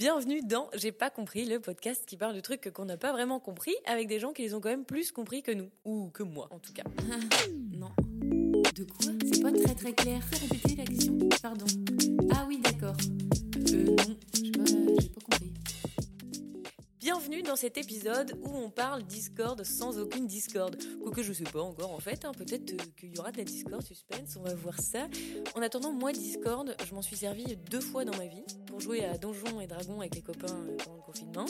Bienvenue dans J'ai pas compris, le podcast qui parle de trucs qu'on n'a pas vraiment compris avec des gens qui les ont quand même plus compris que nous. Ou que moi, en tout cas. non. De quoi? C'est pas très très clair. Répétez la question Pardon. Ah oui, d'accord. Euh, non, j'ai pas, j'ai pas compris. Bienvenue dans cet épisode où on parle Discord sans aucune Discord. Quoique je sais pas encore en fait, hein, peut-être euh, qu'il y aura de la Discord suspense, on va voir ça. En attendant, moi Discord, je m'en suis servi deux fois dans ma vie pour jouer à Donjons et Dragons avec les copains euh, pendant le confinement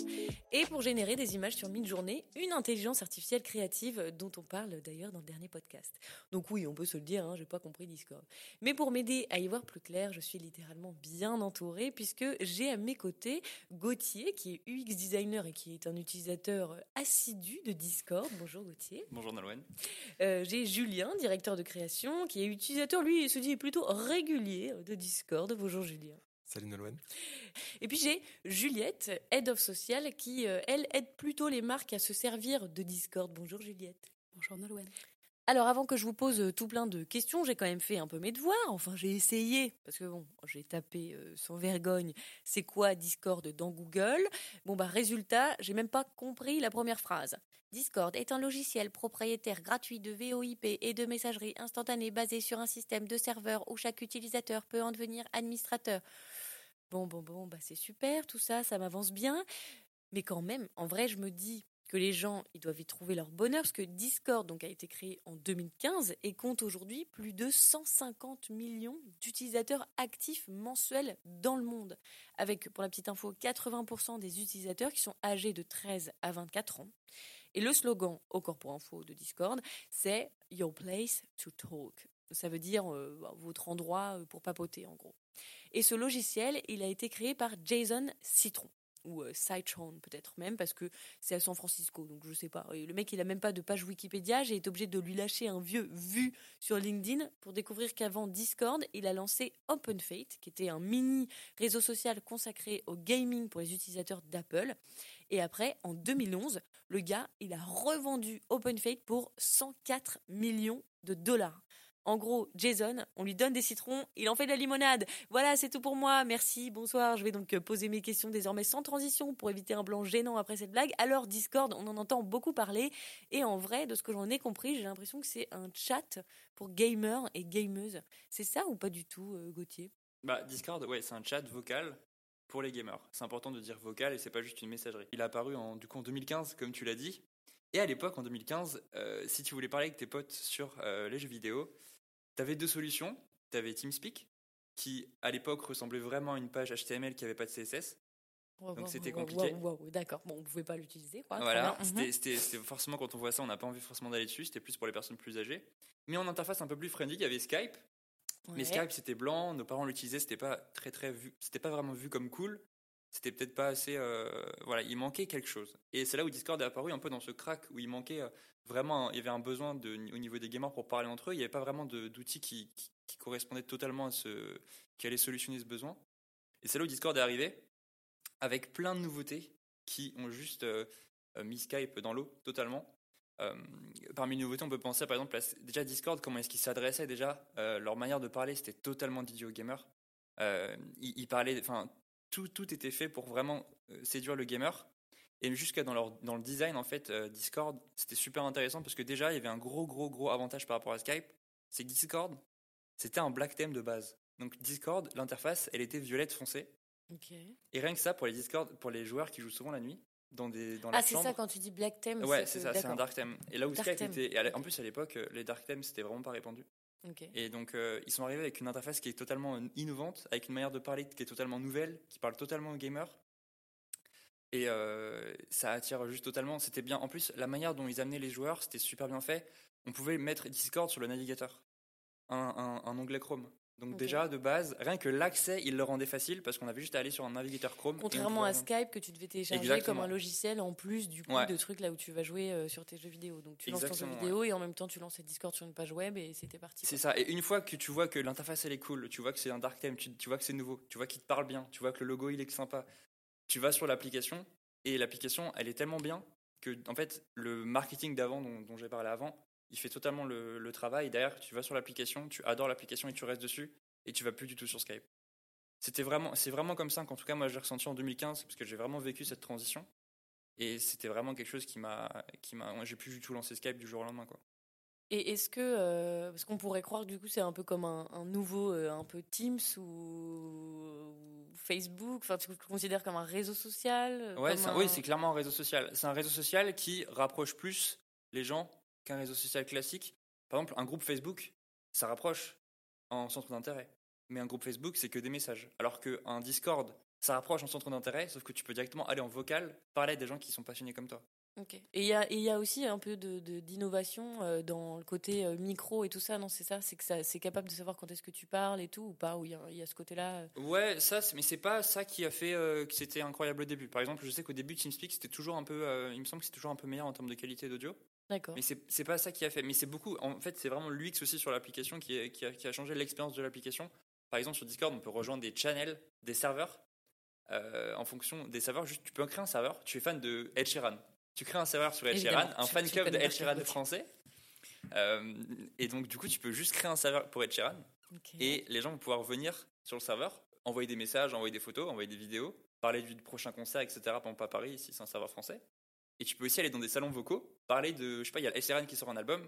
et pour générer des images sur Midjourney, une intelligence artificielle créative dont on parle d'ailleurs dans le dernier podcast. Donc oui, on peut se le dire, hein, j'ai pas compris Discord. Mais pour m'aider à y voir plus clair, je suis littéralement bien entourée puisque j'ai à mes côtés Gauthier qui est UX designer et qui est un utilisateur assidu de Discord. Bonjour Gauthier. Bonjour Nolwenn. Euh, j'ai Julien, directeur de création, qui est utilisateur, lui, il se dit plutôt régulier de Discord. Bonjour Julien. Salut Nolwenn. Et puis j'ai Juliette, Head of Social, qui, euh, elle, aide plutôt les marques à se servir de Discord. Bonjour Juliette. Bonjour Nolwenn. Alors avant que je vous pose euh, tout plein de questions, j'ai quand même fait un peu mes devoirs. Enfin, j'ai essayé parce que bon, j'ai tapé euh, sans vergogne c'est quoi Discord dans Google? Bon bah résultat, j'ai même pas compris la première phrase. Discord est un logiciel propriétaire gratuit de VoIP et de messagerie instantanée basé sur un système de serveurs où chaque utilisateur peut en devenir administrateur. Bon bon bon, bah c'est super tout ça, ça m'avance bien. Mais quand même, en vrai, je me dis que les gens ils doivent y trouver leur bonheur parce que Discord donc a été créé en 2015 et compte aujourd'hui plus de 150 millions d'utilisateurs actifs mensuels dans le monde avec pour la petite info 80% des utilisateurs qui sont âgés de 13 à 24 ans. Et le slogan encore pour info de Discord, c'est your place to talk. Ça veut dire euh, votre endroit pour papoter en gros. Et ce logiciel, il a été créé par Jason Citron. Ou euh, peut-être même parce que c'est à San Francisco donc je sais pas. Le mec il a même pas de page Wikipédia. J'ai été obligé de lui lâcher un vieux vu sur LinkedIn pour découvrir qu'avant Discord il a lancé OpenFate qui était un mini réseau social consacré au gaming pour les utilisateurs d'Apple. Et après en 2011 le gars il a revendu OpenFate pour 104 millions de dollars en gros, Jason, on lui donne des citrons, il en fait de la limonade. Voilà, c'est tout pour moi. Merci, bonsoir. Je vais donc euh, poser mes questions désormais sans transition pour éviter un blanc gênant après cette blague. Alors, Discord, on en entend beaucoup parler. Et en vrai, de ce que j'en ai compris, j'ai l'impression que c'est un chat pour gamers et gameuses. C'est ça ou pas du tout, euh, Gauthier? Bah, Discord, ouais, c'est un chat vocal pour les gamers. C'est important de dire vocal et c'est pas juste une messagerie. Il a apparu en, du coup, en 2015, comme tu l'as dit. Et à l'époque, en 2015, euh, si tu voulais parler avec tes potes sur les jeux vidéo, tu avais deux solutions. Tu avais TeamSpeak, qui à l'époque ressemblait vraiment à une page HTML qui n'avait pas de CSS. donc c'était compliqué. D'accord, bon, on pouvait pas l'utiliser. Voilà, mhm. c'était forcément quand on voit ça, on n'a pas envie forcément d'aller dessus. C'était plus pour les personnes plus âgées. Mais en interface un peu plus friendly, il y avait Skype. Mais Skype c'était blanc, nos parents l'utilisaient, c'était pas très très vu, c'était pas vraiment vu comme cool. C'était peut-être pas assez, euh, voilà, il manquait quelque chose. Et c'est là où Discord est apparu un peu dans ce crack où il manquait euh, vraiment, il y avait un besoin de, au niveau des gamers pour parler entre eux. Il n'y avait pas vraiment d'outils qui, qui, correspondaient totalement à ce, qui allaient solutionner ce besoin. Et c'est là où Discord est arrivé, avec plein de nouveautés qui ont juste euh, euh, mis Skype dans l'eau totalement. Euh, parmi les nouveautés, on peut penser par exemple à, déjà Discord, comment est-ce qu'ils s'adressaient déjà. leur manière de parler, c'était totalement dédié aux gamers. ils, ils, parlaient, enfin, tout, tout était fait pour vraiment séduire le gamer. Et jusqu'à dans, leur, dans le design, en fait, euh, Discord, c'était super intéressant parce que déjà, il y avait un gros, gros, gros avantage par rapport à Skype. C'est que Discord, c'était un black theme de base. Donc Discord, l'interface, elle était violette foncée. Et rien que ça, pour les Discord, pour les joueurs qui jouent souvent la nuit, dans des dans Ah, c'est ça quand tu dis black theme Ouais, c'est ça, c'est un dark theme. Et là où Skype était. En plus, à l'époque, euh, les dark themes, c'était vraiment pas répandu. Et donc, euh, ils sont arrivés avec une interface qui est totalement innovante, avec une manière de parler qui est totalement nouvelle, qui parle totalement aux gamers. Et euh, ça attire juste totalement. C'était bien. En plus, la manière dont ils amenaient les joueurs, c'était super bien fait. On pouvait mettre Discord sur le navigateur, un, onglet Chrome. Donc déjà, de base, rien que l'accès, il le rendait facile parce qu'on avait juste à aller sur un navigateur Chrome. Contrairement à Skype que tu devais télécharger comme un logiciel en plus du coup de trucs là où tu vas jouer euh, sur tes jeux vidéo. Donc tu lances ton jeu vidéo et en même temps tu lances Discord sur une page web et c'était parti. C'est ça. Et une fois que tu vois que l'interface elle est cool, tu vois que c'est un dark theme, tu, tu vois que c'est nouveau, tu vois qu'il te parle bien, tu vois que le logo il est sympa, tu vas sur l'application et l'application, elle est tellement bien que, en fait, le marketing d'avant dont, j'ai parlé avant, il fait totalement le, travail. Derrière, tu vas sur l'application, tu adores l'application et tu restes dessus et tu vas plus du tout sur Skype. c'était vraiment, c'est vraiment comme ça qu'en tout cas moi j'ai ressenti en 2015 parce que j'ai vraiment vécu cette transition et c'était vraiment quelque chose qui m'a, qui m'a, j'ai plus du tout lancé Skype du jour au lendemain quoi. Et est-ce que, euh, parce qu'on pourrait croire du coup c'est un peu comme un, un nouveau, euh, un peu Teams ou, ou Facebook, enfin tu le considères comme un réseau social Ouais, un- oui, c'est clairement un réseau social. C'est un réseau social qui rapproche plus les gens qu'un réseau social classique. Par exemple, un groupe Facebook, ça rapproche en centre d'intérêt. Mais un groupe Facebook, c'est que des messages. Alors qu'un Discord, ça rapproche en centre d'intérêt, sauf que tu peux directement aller en vocal, parler à des gens qui sont passionnés comme toi. Ok. Et il y a, y aussi un peu de, de- d'innovation euh, dans le côté euh, micro et tout ça, non C'est ça? C'est que ça, c'est capable de savoir quand est-ce que tu parles et tout ou pas Ou il y a, il y a ce côté-là euh, Ouais, ça, mais c'est pas ça qui a fait euh, que c'était incroyable au début. Par exemple, je sais qu'au début, TeamSpeak, c'était toujours un peu, euh, il me semble que c'est toujours un peu meilleur en termes de qualité d'audio. D'accord. Mais c'est pas ça qui a fait. Mais c'est beaucoup. En fait, c'est vraiment l'UX aussi sur l'application qui, a, qui a changé l'expérience de l'application. Par exemple, sur Discord, on peut rejoindre des channels, des serveurs. euh, en fonction des serveurs, juste, tu peux créer un serveur. Tu es fan de Ed Sheeran. Tu crées un serveur sur Ed Sheeran, un fan club de Ed Sheeran français. Euh, et donc, du coup, tu peux juste créer un serveur pour Ed Sheeran. Et les gens vont pouvoir venir sur le serveur, envoyer des messages, envoyer des photos, envoyer des vidéos, parler du prochain concert, etc. Exemple, à Paris, si c'est un serveur français. Et tu peux aussi aller dans des salons vocaux, parler de, je sais pas, il y a Sheeran qui sort un album.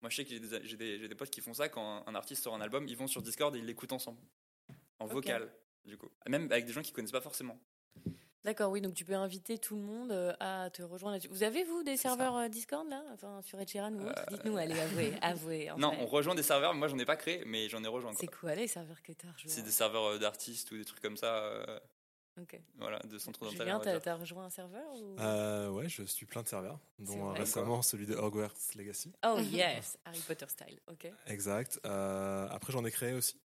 Moi, je sais que j'ai des, j'ai des, j'ai des potes qui font ça quand un, artiste sort un album, ils vont sur Discord et ils l'écoutent ensemble. En vocal, du coup. Même avec des gens qui connaissent pas forcément. D'accord, oui, donc tu peux inviter tout le monde euh, à te rejoindre. Vous avez, vous, des ça. serveurs euh, Discord, là? Enfin, sur Ed Sheeran ou autre? Euh, Dites-nous, allez, avouez, avouez. en non, on rejoint des serveurs, moi j'en ai pas créé, mais j'en ai rejoint. C'est quoi. les serveurs que t'as rejoints? C'est des serveurs d'artistes ou des trucs comme ça, euh, Ok. voilà, de centres d'intérêt. Julien, t'as t'as rejoint un serveur ou... Euh, ouais, je suis plein de serveurs, dont euh, récemment celui de Hogwarts Legacy. Oh yes, Harry Potter style, ok. Exact. Euh, après, j'en ai créé aussi,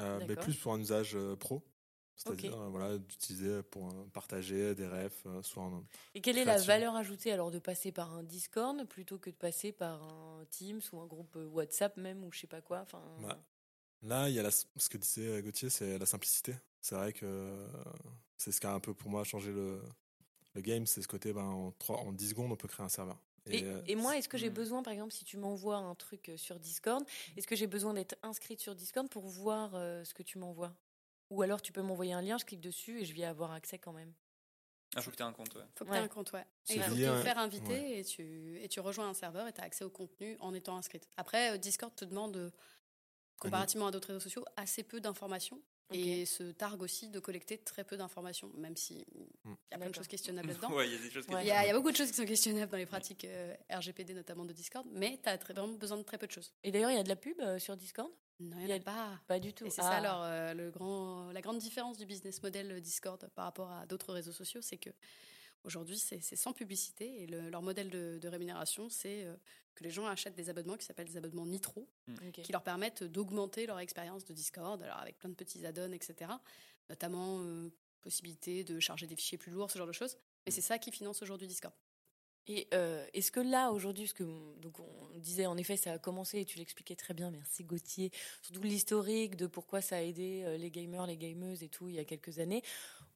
euh, mais plus pour un usage euh, pro. C'est-à-dire euh, voilà, d'utiliser pour euh, partager des refs, euh, soit en, Et quelle est la valeur ajoutée alors de passer par un Discord plutôt que de passer par un Teams ou un groupe WhatsApp même ou je sais pas quoi enfin, Bah, Là, il y a la, ce que disait Gauthier, c'est la simplicité. C'est vrai que c'est ce qui a un peu pour moi changé le, le game, c'est ce côté, ben, en, 3, en 10 secondes, on peut créer un serveur. Et, euh, et moi, est-ce que j'ai Hmm. besoin, par exemple, si tu m'envoies un truc euh, sur Discord, est-ce que j'ai besoin d'être inscrite sur Discord pour voir euh, ce que tu m'envoies? Ou alors tu peux m'envoyer un lien, je clique dessus et je vais avoir accès quand même. Ah, faut que tu aies un compte, ouais. Faut que Ouais. tu aies un compte, ouais. Et il faut te faire inviter Ouais. et, tu, et tu rejoins un serveur et tu as accès au contenu en étant inscrite. Après, Discord te demande, euh, comparativement à d'autres réseaux sociaux, assez peu d'informations. Et se targue aussi de collecter très peu d'informations, même si il y a plein de choses questionnables là-dedans. Ouais, il y a Ouais. Y, y beaucoup de choses qui sont questionnables dans les pratiques euh, RGPD, notamment de Discord, mais tu as vraiment besoin de très peu de choses. Et d'ailleurs, il y a de la pub euh, sur Discord? Non, Il n'y a- en a pas. Pas du tout. Et c'est Ah. ça alors euh, le grand, la grande différence du business model Discord par rapport à d'autres réseaux sociaux, c'est que aujourd'hui c'est sans publicité et le- leur modèle de, de rémunération c'est euh, que les gens achètent des abonnements qui s'appellent des abonnements Nitro, Ok. qui leur permettent d'augmenter leur expérience de Discord, alors avec plein de petits add-ons, etc. Notamment euh, possibilité de charger des fichiers plus lourds, ce genre de choses. Mais c'est ça qui finance aujourd'hui Discord. Et euh, est-ce que là, aujourd'hui, ce que donc on disait, en effet, ça a commencé, et tu l'expliquais très bien, merci Gauthier, surtout l'historique de pourquoi ça a aidé les gamers, les gameuses et tout il y a quelques années.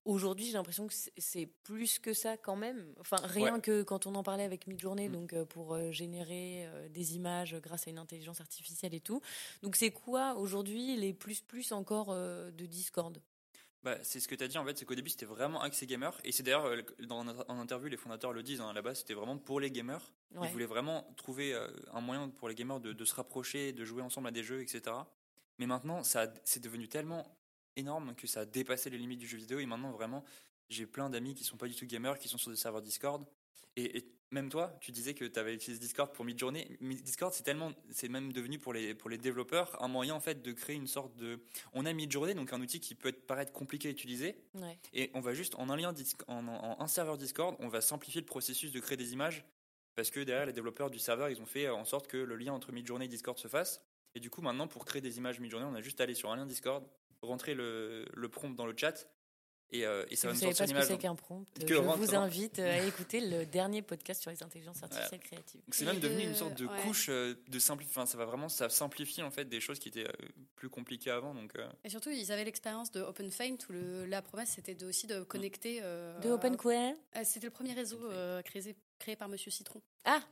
Aujourd'hui, j'ai l'impression que c'est- plus que ça quand même. Enfin, rien Ouais. que quand on en parlait avec Midjourney, Mm. donc euh, pour euh, générer euh, des images grâce à une intelligence artificielle et tout. Donc, c'est quoi aujourd'hui les plus plus encore de Discord? Bah, c'est ce que tu as dit en fait, c'est qu'au début c'était vraiment axé gamer. Et c'est d'ailleurs, dans, en interview, les fondateurs le disent, hein, là-bas c'était vraiment pour les gamers. Ouais. Ils voulaient vraiment trouver un moyen pour les gamers de, de se rapprocher, de jouer ensemble à des jeux, etc. Mais maintenant, ça c'est devenu tellement énorme que ça a dépassé les limites du jeu vidéo. Et maintenant, vraiment, j'ai plein d'amis qui sont pas du tout gamers, qui sont sur des serveurs Discord. Et, et même toi, tu disais que tu avais utilisé Discord pour Midjourney. Mi- Discord, c'est tellement, c'est même devenu pour les, pour les développeurs un moyen en fait de créer une sorte de. On a Midjourney, donc un outil qui peut être, paraître compliqué à utiliser. Ouais. Et on va juste, en un lien, Disc- en, en- en un serveur Discord, on va simplifier le processus de créer des images. Parce que derrière, les développeurs du serveur, ils ont fait en sorte que le lien entre Midjourney et Discord se fasse. Et du coup, maintenant, pour créer des images Midjourney, on a juste à aller sur un lien Discord, rentrer le, le prompt dans le chat, et, euh, et Si ça va vous nous savez pas ce que c'est qu'un prompt, Que je rentre vous invite euh, à écouter le dernier podcast sur les intelligences artificielles créatives. C'est même devenu de- une sorte de ouais. couche euh, de simplifier. Enfin, ça va vraiment, ça simplifie en fait des choses qui étaient euh, plus compliquées avant. Donc, euh, Et surtout, ils avaient l'expérience de OpenFaint où le- la promesse c'était de, aussi de connecter. euh, De Open Query euh, C'était le premier réseau euh, créé, créé par Monsieur Citron. Ah,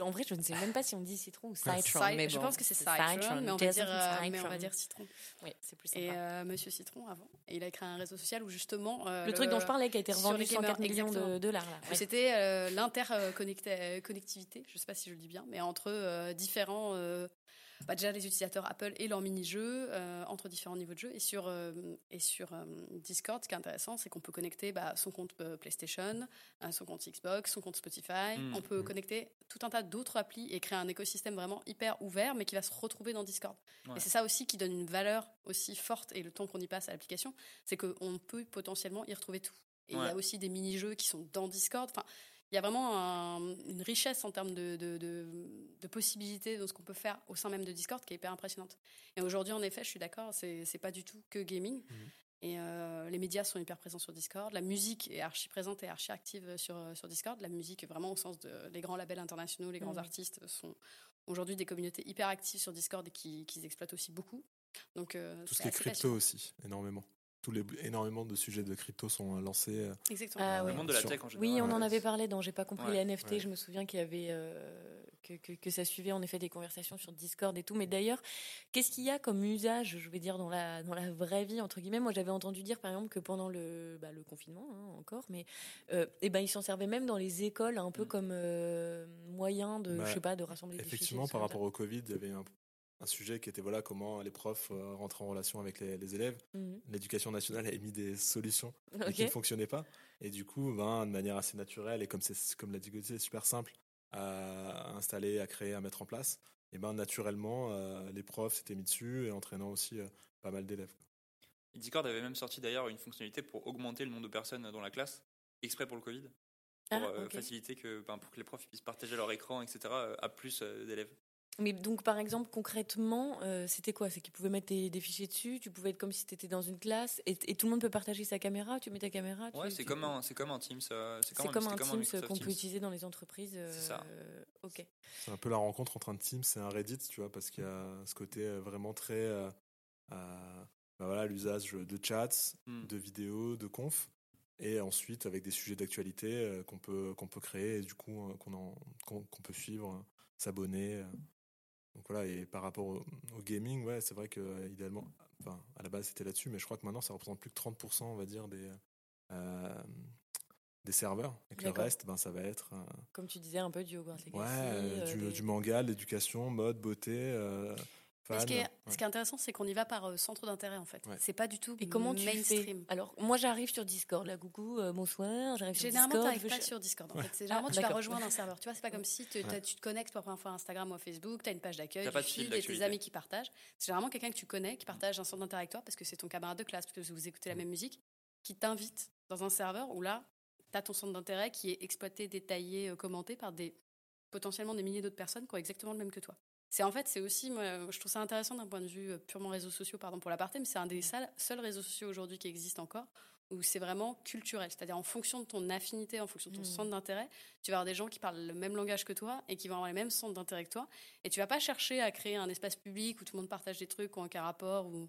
En vrai, je ne sais même pas si on dit citron ou citron. Cit- mais je pense que c'est c'est Citron, mais on va dire, euh, mais on Citron. va dire citron. Oui, c'est plus sympa. Et euh, Monsieur Citron avant, et il a créé un réseau social où justement euh, le truc dont je parlais qui a été revendu les gamers, 104 millions de dollars. Ouais. C'était l'interconnectivité, je ne sais pas si je le dis bien, mais entre euh, différents, euh, bah, déjà les utilisateurs Apple et leurs mini-jeux, euh, entre différents niveaux de jeu. Et sur, euh, et sur euh, Discord, ce qui est intéressant, c'est qu'on peut connecter bah, son compte PlayStation, son compte Xbox, son compte Spotify. Mm. On peut Mm. connecter tout un tas d'autres applis et créer un écosystème vraiment hyper ouvert, mais qui va se retrouver dans Discord. Ouais. Et c'est ça aussi qui donne une valeur aussi forte, et le temps qu'on y passe à l'application, c'est qu'on peut potentiellement y retrouver tout. Et il y a aussi des mini-jeux qui sont dans Discord. Enfin, il y a vraiment un- une richesse en termes de, de, de- de possibilités de ce qu'on peut faire au sein même de Discord qui est hyper impressionnante. Et aujourd'hui, en effet, je suis d'accord, c'est c'est pas du tout que gaming. Mhm. Et euh, les médias sont hyper présents sur Discord. La musique est archi présente et archi active sur, sur Discord. La musique, vraiment au sens de les grands labels internationaux, les grands Mhm. artistes sont aujourd'hui des communautés hyper actives sur Discord et qui, qui exploitent aussi beaucoup. Donc, euh, Tout ce qui est crypto aussi, énormément. Tous les, énormément de sujets de crypto sont euh, lancés. euh, Exactement. Ah ouais. Le monde de la tech en général. Oui, on en avait parlé dans J'ai pas compris Ouais, les NFT. ouais. Je me souviens qu'il y avait euh, que, que, que ça suivait en effet des conversations sur Discord et tout. Mais d'ailleurs, qu'est-ce qu'il y a comme usage, je vais dire, dans la, dans la vraie vie, entre guillemets? Moi, j'avais entendu dire, par exemple, que pendant le, bah, le confinement, hein, encore, mais euh, eh ben, ils s'en servaient même dans les écoles, un peu Mm. comme euh, moyen de, Bah, je sais pas, de rassembler des fichiers. Effectivement, par rapport au Covid, il y avait un, un sujet qui était voilà comment les profs euh, rentraient en relation avec les, les élèves. Mhm. L'éducation nationale a émis des solutions qui ne fonctionnaient pas. Et du coup, ben, de manière assez naturelle, et comme, c'est, comme l'a dit Gauthier, c'est super simple à installer, à créer, à mettre en place, et ben, naturellement, euh, les profs s'étaient mis dessus et entraînant aussi euh, pas mal d'élèves. Discord avait même sorti d'ailleurs une fonctionnalité pour augmenter le nombre de personnes dans la classe, exprès pour le Covid, pour Ah, euh, faciliter que, ben, pour que les profs puissent partager leur écran, etc., à plus euh, d'élèves. Mais donc, par exemple, concrètement, euh, c'était quoi? C'est qu'ils pouvaient mettre des, des fichiers dessus, tu pouvais être comme si tu étais dans une classe, et, et tout le monde peut partager sa caméra, tu mets ta caméra. tu- Ouais, c'est comme un, c'est comme un Teams. euh, C'est comme un Teams qu'on peut utiliser dans les entreprises. euh, C'est ça. Ok. C'est un peu la rencontre entre un Teams et un Reddit, tu vois, parce qu'il y a ce côté euh, vraiment très. euh, euh, ben voilà, l'usage de chats, Hmm. de vidéos, de conf, et ensuite avec des sujets d'actualité euh, qu'on peut, qu'on peut créer et du coup euh, qu'on peut suivre, euh, s'abonner. Donc voilà, et par rapport au, au gaming, ouais, c'est vrai que euh, idéalement, enfin, à la base c'était là-dessus, mais je crois que maintenant ça représente plus que 30%, on va dire, des, euh, des serveurs, et que le reste, ben, ça va être. euh, Comme tu disais, un peu du Hogwarts Legacy. Ouais, euh, du, des- du manga, l'éducation, mode, beauté, fan. ce, qui est, ouais. ce qui est intéressant, c'est qu'on y va par euh, centre d'intérêt en fait. Ouais. C'est pas du tout Et comment tu mainstream. fais? Alors, moi, j'arrive sur Discord. Là, coucou, euh, bonsoir. J'arrive sur Généralement, Discord. tu je veux pas sur Discord. En Ouais. fait. C'est généralement, Ah, tu vas rejoindre un serveur. Tu vois, c'est pas comme si te- Ouais. t'as- tu te connectes pour la première fois à Instagram ou à Facebook, tu as une page d'accueil, T'as du pas de fil feed et tes amis qui partagent. C'est généralement quelqu'un que tu connais, qui partage un centre d'intérêt avec toi parce que c'est ton camarade de classe, parce que vous écoutez la même musique, qui t'invite dans un serveur où là, tu as ton centre d'intérêt qui est exploité, détaillé, euh, commenté par des potentiellement des milliers d'autres personnes qui ont exactement le même que toi. C'est en fait, c'est aussi, moi, je trouve ça intéressant d'un point de vue euh, purement réseaux sociaux, pardon pour la partie, mais c'est un des seuls, seuls réseaux sociaux aujourd'hui qui existent encore où c'est vraiment culturel, c'est-à-dire en fonction de ton affinité, en fonction de ton Hmm. centre d'intérêt, tu vas avoir des gens qui parlent le même langage que toi et qui vont avoir les mêmes centres d'intérêt que toi, et tu vas pas chercher à créer un espace public où tout le monde partage des trucs ou un rapport ou,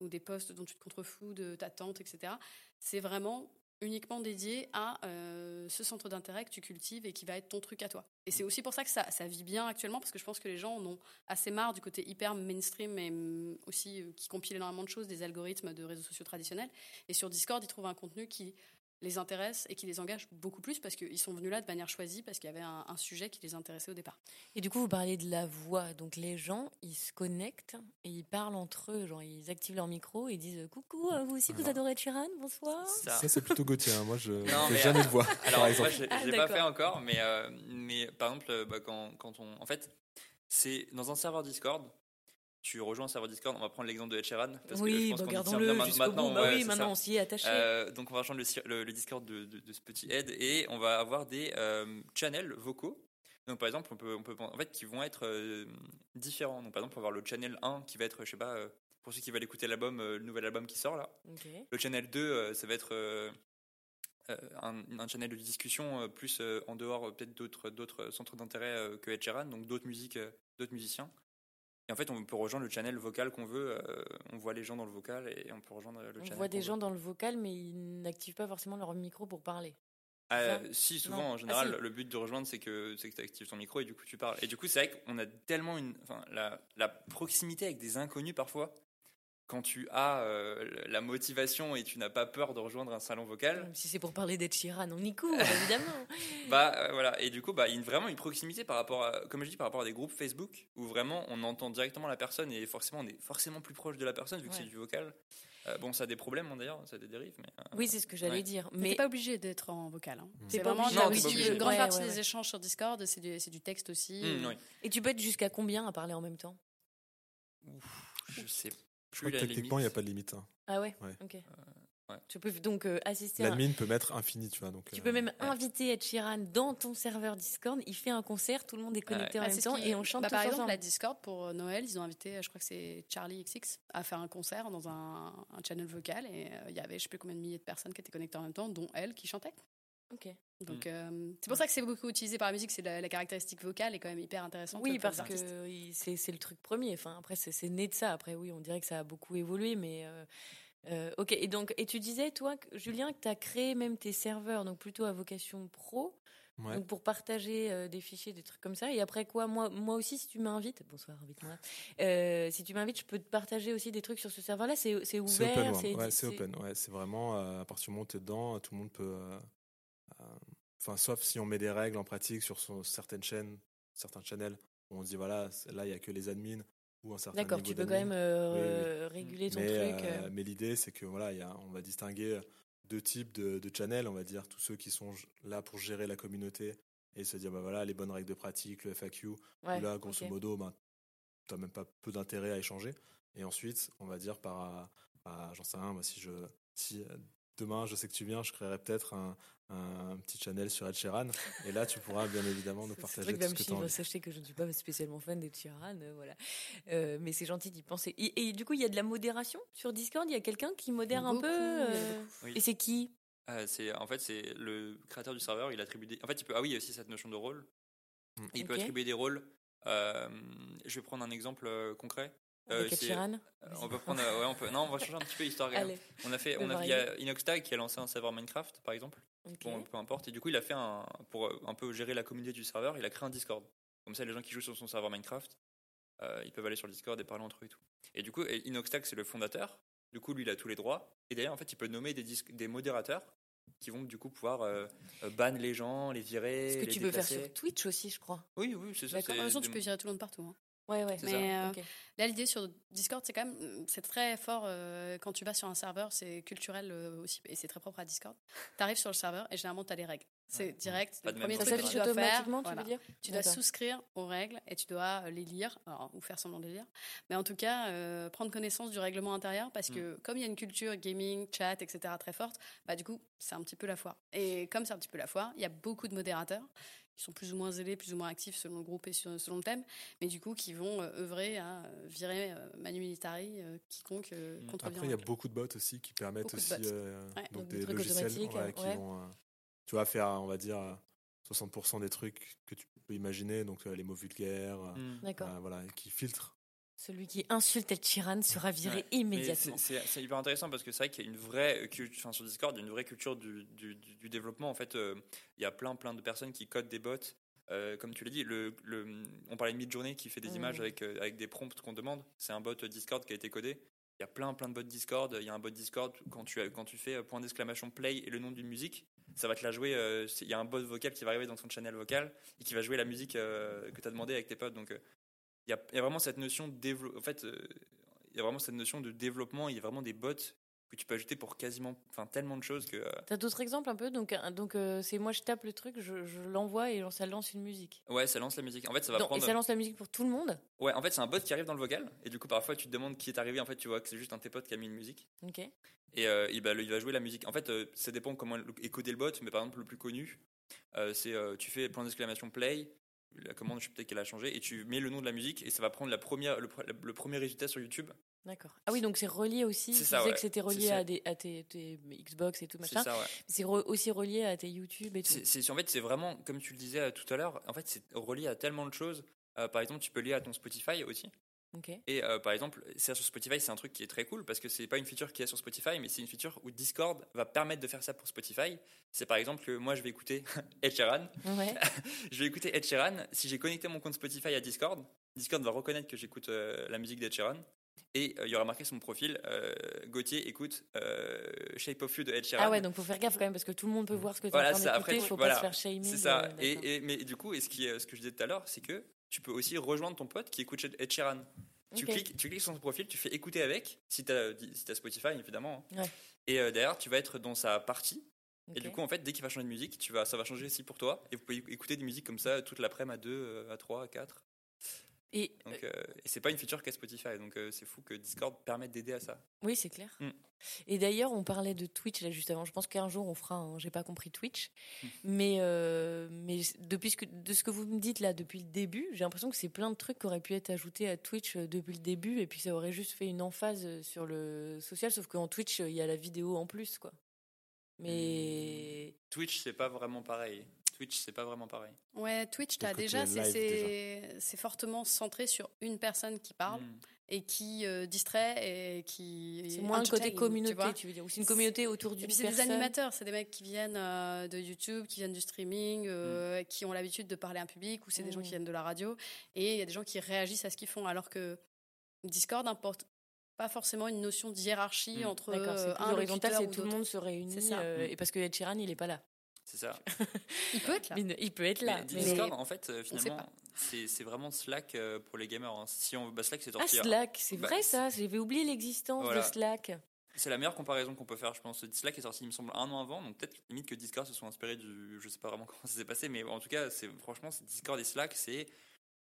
ou des posts dont tu te contrefous de ta tante, etc. C'est vraiment uniquement dédié à euh, ce centre d'intérêt que tu cultives et qui va être ton truc à toi. Et c'est aussi pour ça que ça, ça vit bien actuellement, parce que je pense que les gens en ont assez marre du côté hyper mainstream et hum, aussi euh, qui compile énormément de choses, des algorithmes de réseaux sociaux traditionnels. Et sur Discord, ils trouvent un contenu qui les intéresse et qui les engage beaucoup plus parce qu'ils sont venus là de manière choisie, parce qu'il y avait un, un sujet qui les intéressait au départ. Et du coup, vous parliez de la voix. Donc, les gens, ils se connectent et ils parlent entre eux. Genre, ils activent leur micro et ils disent Coucou, euh, vous aussi, vous adorez Chiran Bonsoir. Ça. Ça, c'est plutôt Gauthier. hein. Moi, je mais, jamais euh, de voix, Alors, par exemple. moi, je Ah, l'ai pas fait encore, mais, euh, mais par exemple, euh, bah, quand, quand on. En fait, c'est dans un serveur Discord. Tu rejoins un serveur Discord, on va prendre l'exemple de Ed Sheeran. Parce que je oui, pense bah, gardons-le bien maintenant. bout. Bah ouais, oui, maintenant, ça. on s'y est attaché. Euh, donc on va rejoindre le, ci- le- le Discord de, de- de ce petit aide et on va avoir des euh, channels vocaux. Donc par exemple, on peut, on peut en fait qui vont être euh, différents. Donc par exemple, on va avoir le channel 1 qui va être, je sais pas, euh, pour ceux qui veulent écouter l'album, le nouvel album qui sort là. Le channel 2, euh, ça va être un, un channel de discussion plus en dehors peut-être d'autres d'autres centres d'intérêt que Ed Sheeran, donc d'autres musiques, d'autres musiciens. Et en fait, on peut rejoindre le channel vocal qu'on veut. euh, on voit les gens dans le vocal et on peut rejoindre le On channel. voit des gens veut. dans le vocal, mais ils n'activent pas forcément leur micro pour parler. Euh, si, souvent, Non. en général, Ah, si. le but de rejoindre, c'est que tu actives ton micro et du coup, tu parles. Et du coup, c'est vrai qu'on a tellement une. Enfin, la, la proximité avec des inconnus parfois, quand tu as euh, la motivation et tu n'as pas peur de rejoindre un salon vocal, Même si c'est pour parler d'Ed Sheeran, on y court, évidemment. bah euh, voilà. Et du coup, bah, il y a vraiment une proximité par rapport à, comme je dis, par rapport à des groupes Facebook où vraiment on entend directement la personne et forcément on est forcément plus proche de la personne vu que Ouais. c'est du vocal. Euh, bon, ça a des problèmes hein, d'ailleurs, ça a des dérives, mais. euh, Oui, c'est ce que j'allais Ouais. dire. Mais t'es pas obligé d'être en vocal. hein. C'est pas vraiment Non, pas. Une grande Ouais, partie ouais, des échanges sur Discord, c'est du, texte aussi. oui. et tu peux être jusqu'à combien à parler en même temps? Je sais Je plus crois que la techniquement, il n'y a pas de limite. hein. Ah ouais. Ouais. Ok. ouais. Tu peux donc euh, assister. À... L'admin peut mettre infini, tu vois. Donc, Tu euh, peux même ouais. inviter Ed Sheeran dans ton serveur Discord. Il fait un concert, tout le monde est connecté en même c'est ce temps et on chante bah, tous Par exemple, ensemble. la Discord pour euh, Noël, ils ont invité, je crois que c'est Charlie XX, à faire un concert dans un, un channel vocal et euh, il y avait je sais plus combien de milliers de personnes qui étaient connectées en même temps, dont elle qui chantait. Ok. Donc Mm. euh, c'est pour ça que c'est beaucoup utilisé par la musique, c'est la, la caractéristique vocale est quand même hyper intéressante. Oui, parce que c'est le truc premier. Enfin, après, c'est né de ça. Après, oui, on dirait que ça a beaucoup évolué, mais euh, euh, ok. Et donc, et tu disais toi, Julien, que tu as créé même tes serveurs, donc plutôt à vocation pro, Ouais. donc pour partager euh, des fichiers, des trucs comme ça. Et après quoi, moi, moi aussi, si tu m'invites, bonsoir, invite-moi. Euh, si tu m'invites, je peux te partager aussi des trucs sur ce serveur-là. C'est c'est C'est ouvert, open, c'est ouais, c'est open. Ouais, c'est vraiment euh, à partir du moment où tu es dedans, tout le monde peut. Euh, Enfin, sauf si on met des règles en pratique sur son- certaines chaînes, certains channels, où on se dit voilà, là il y a que les admins ou un certain D'accord, tu peux quand même euh, Oui, oui. réguler ton mais, truc. euh, mais l'idée, c'est que voilà, il y a, on va distinguer deux types de, de channels, on va dire tous ceux qui sont là pour gérer la communauté et se dire bah voilà les bonnes règles de pratique, le FAQ. où là, grosso modo, ben, tu n'as même pas peu d'intérêt à échanger. Et ensuite, on va dire par, j'en sais rien, si je, si demain je sais que tu viens, je créerai peut-être un, un petit channel sur Ed Sheeran. Et là, tu pourras bien évidemment nous Ce partager tout me ce que tu as. Sachez que je ne suis pas spécialement fan des Sheeran, euh, voilà. Euh, mais c'est gentil d'y penser. Et, et du coup, il y a de la modération sur Discord? Il y a quelqu'un qui modère un peu. euh. Oui. Et c'est qui? Euh, c'est en fait c'est le créateur du serveur, il attribue des. En fait, il peut ah oui, il y a aussi cette notion de rôle. Mm. Il peut attribuer des rôles. Euh, je vais prendre un exemple concret. Euh, Euh, on peut prendre, ouais, on peut. Non, on va changer un petit peu l'histoire. On a fait, de on a, il y a Inoxtag qui a lancé un serveur Minecraft, par exemple. Bon, peu importe. Et du coup, il a fait un pour euh, un peu gérer la communauté du serveur. Il a créé un Discord. Comme ça, les gens qui jouent sur son serveur Minecraft, euh, ils peuvent aller sur le Discord et parler entre eux et tout. Et du coup, Inoxtag, c'est le fondateur. Du coup, lui, il a tous les droits. Et d'ailleurs, en fait, il peut nommer des, des modérateurs qui vont du coup pouvoir euh, euh, ban les gens, les virer. Ce que les tu peux faire sur Twitch aussi, je crois. Oui, oui, c'est ça. Toute façon, tu peux virer tout le monde partout. hein. Ouais, ouais. Mais euh, là, l'idée sur Discord, c'est quand même, c'est très fort euh, quand tu vas sur un serveur, c'est culturel euh, aussi, et c'est très propre à Discord. Tu arrives sur le serveur et généralement, tu as les règles. C'est direct. Le premier truc que tu dois faire, tu voilà. veux dire Tu dois souscrire aux règles et tu dois euh, les lire, alors, ou faire semblant de les lire. Mais en tout cas, euh, prendre connaissance du règlement intérieur parce que comme il y a une culture gaming, chat, etc. très forte, bah, du coup, c'est un petit peu la foire. Et comme c'est un petit peu la foire, il y a beaucoup de modérateurs qui sont plus ou moins zélés, plus ou moins actifs selon le groupe et sur- selon le thème, mais du coup qui vont euh, œuvrer à euh, virer euh, Manu Militari, euh, quiconque euh, Mm. contrevient. Après, il y a beaucoup de bots aussi qui permettent aussi euh, donc des logiciels qui ouais. vont, euh, tu vas faire, on va dire, euh, 60% des trucs que tu peux imaginer, donc euh, les mots vulgaires. D'accord. euh, voilà, qui filtrent. Celui qui insulte Ed Sheeran sera viré Ouais. Immédiatement. c'est- hyper intéressant parce que c'est vrai qu'il y a une vraie culture, enfin sur Discord, il y a une vraie culture du, du- du- du développement. En fait, euh, il y a plein plein de personnes qui codent des bots. Euh, comme tu l'as dit, le, le- on parlait de Midjourney qui fait des images avec, euh, avec des prompts qu'on demande. C'est un bot Discord qui a été codé. Il y a plein plein de bots Discord. Il y a un bot Discord quand tu, as- quand tu fais point d'exclamation play et le nom d'une musique, ça va te la jouer. Il y a un bot vocal qui va arriver dans ton channel vocal et qui va jouer la musique que tu as demandé avec tes potes. Donc il y, a, il y a vraiment cette notion de développement. En fait, euh, il y a vraiment cette notion de développement. Il y a vraiment des bots que tu peux ajouter pour quasiment, enfin tellement de choses que. euh, T'as d'autres exemples un peu? Donc, donc euh, c'est moi, je tape le truc, je, je l'envoie et ça lance une musique. ouais, ça lance la musique. En fait, ça va prendre. Et ça lance la musique pour tout le monde? Ouais, en fait, c'est un bot qui arrive dans le vocal et du coup, parfois, tu te demandes qui est arrivé. En fait, tu vois que c'est juste un de tes potes qui a mis une musique. Ok. Et euh, il, va, il va jouer la musique. En fait, euh, ça dépend comment codé le bot, mais par exemple, le plus connu, euh, c'est euh, tu fais point d'exclamation play, la commande, je sais peut-être qu'elle a changé, et tu mets le nom de la musique, et ça va prendre la première, le, pre- le premier résultat sur YouTube. D'accord. Ah oui, donc c'est relié aussi. C'est Tu ça, disais ouais. que c'était relié C'est à, des, à tes, tes Xbox et tout C'est machin. ça, ouais. C'est re- aussi relié à tes YouTube et tout. C'est, c'est- en fait, c'est vraiment, comme tu le disais euh, tout à l'heure, en fait, c'est relié à tellement de choses. Euh, par exemple, tu peux lier à ton Spotify aussi. Et euh, par exemple, ça sur Spotify, c'est un truc qui est très cool parce que c'est pas une feature qui est sur Spotify, mais c'est une feature où Discord va permettre de faire ça pour Spotify. C'est par exemple que moi, je vais écouter Ed Sheeran. Ouais. Je vais écouter Ed Sheeran. Si j'ai connecté mon compte Spotify à Discord, Discord va reconnaître que j'écoute euh, la musique d'Ed Sheeran. Et euh, il y aura marqué sur mon profil Gauthier écoute Shape of You de Ed Sheeran. Ah ouais, donc faut faire gaffe quand même parce que tout le monde peut voir ce que tu es Voilà, en train d'écouter. Faut voilà, pas se faire shaming. C'est ça. et, mais du coup, et ce, qui ce que je disais tout à l'heure, c'est que tu peux aussi rejoindre ton pote qui écoute Ed Sheeran. Tu, cliques, tu cliques sur son profil, tu fais écouter avec, si tu as, si as Spotify évidemment. hein. Ouais. Et euh, derrière, tu vas être dans sa partie. Et du coup, en fait, dès qu'il va changer de musique, tu vas, ça va changer aussi pour toi. Et vous pouvez écouter des musiques comme ça toute l'après-midi à 2, à 3, à 4. Et Donc, euh, et c'est pas une feature qu'à Spotify. Donc euh, c'est fou que Discord permette d'aider à ça. Oui, c'est clair. Mm. Et d'ailleurs, on parlait de Twitch là juste avant. Je pense qu'un jour on fera. un J'ai pas compris Twitch, Mm. mais euh, mais depuis ce que de ce que vous me dites là depuis le début, j'ai l'impression que c'est plein de trucs qui auraient pu être ajoutés à Twitch euh, depuis le début, et puis ça aurait juste fait une emphase euh, sur le social. Sauf qu'en Twitch, euh, il y a la vidéo en plus, quoi. Mais Twitch, c'est pas vraiment pareil. Twitch, c'est pas vraiment pareil. Ouais, Twitch, côté déjà, c'est- fortement centré sur une personne qui parle Mm. et qui euh, distrait et qui. c'est moins le côté tu communauté, vois. tu, veux dire, ou c'est une communauté autour puis c'est des animateurs, c'est des mecs qui viennent euh, de YouTube, qui viennent du streaming, euh, qui ont l'habitude de parler à un public, ou c'est des gens qui viennent de la radio, et il y a des gens qui réagissent à ce qu'ils font, alors que Discord n'importe pas forcément une notion de hiérarchie Mm. entre D'accord, c'est plus un horizontal, c'est ou tout le monde se réunit. C'est ça. euh, Mm. et parce que Ed Sheeran, il est pas là. C'est ça. Il peut être là. Il, il peut être là. Mais mais- Discord, en fait, euh, finalement, c'est vraiment Slack euh, pour les gamers. hein. Si on, bah, Slack, c'est Ah, sorti. Slack, c'est Bah, vrai ça, j'avais oublié l'existence Voilà. de Slack. C'est la meilleure comparaison qu'on peut faire, je pense. Slack est sorti, il me semble, un an avant, donc peut-être limite que Discord se soit inspiré du. Je sais pas vraiment comment ça s'est passé, mais en tout cas, c'est franchement, Discord et Slack, c'est.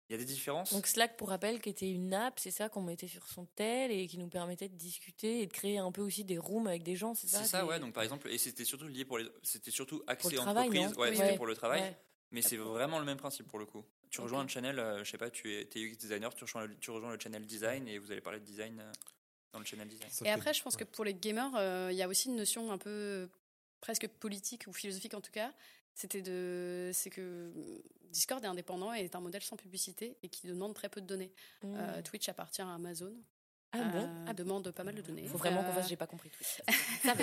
Il y a des différences. Donc Slack, pour rappel, qui était une app, c'est ça qu'on mettait sur son tel et qui nous permettait de discuter et de créer un peu aussi des rooms avec des gens, c'est ça c'est ça, des- ouais. Donc par exemple, et c'était surtout lié pour les. C'était surtout accès le travail, entreprise. ouais, Oui, c'était oui. pour le travail. Ouais. Mais c'est vraiment le même principe pour le coup. Tu rejoins un channel, euh, je sais pas, tu es, t'es UX designer, tu rejoins, le, tu rejoins le channel design et vous allez parler de design euh, dans le channel design. Ça Et après, je pense ouais. que pour les gamers, euh, il y a aussi une notion un peu presque politique ou philosophique en tout cas. C'était de, c'est que Discord est indépendant et est un modèle sans publicité et qui demande très peu de données. Mmh. Euh, Twitch appartient à Amazon, ah bon euh, ah, demande pas mal de données. Faut vraiment qu'on Euh, fasse, j'ai pas compris Twitch. Pas.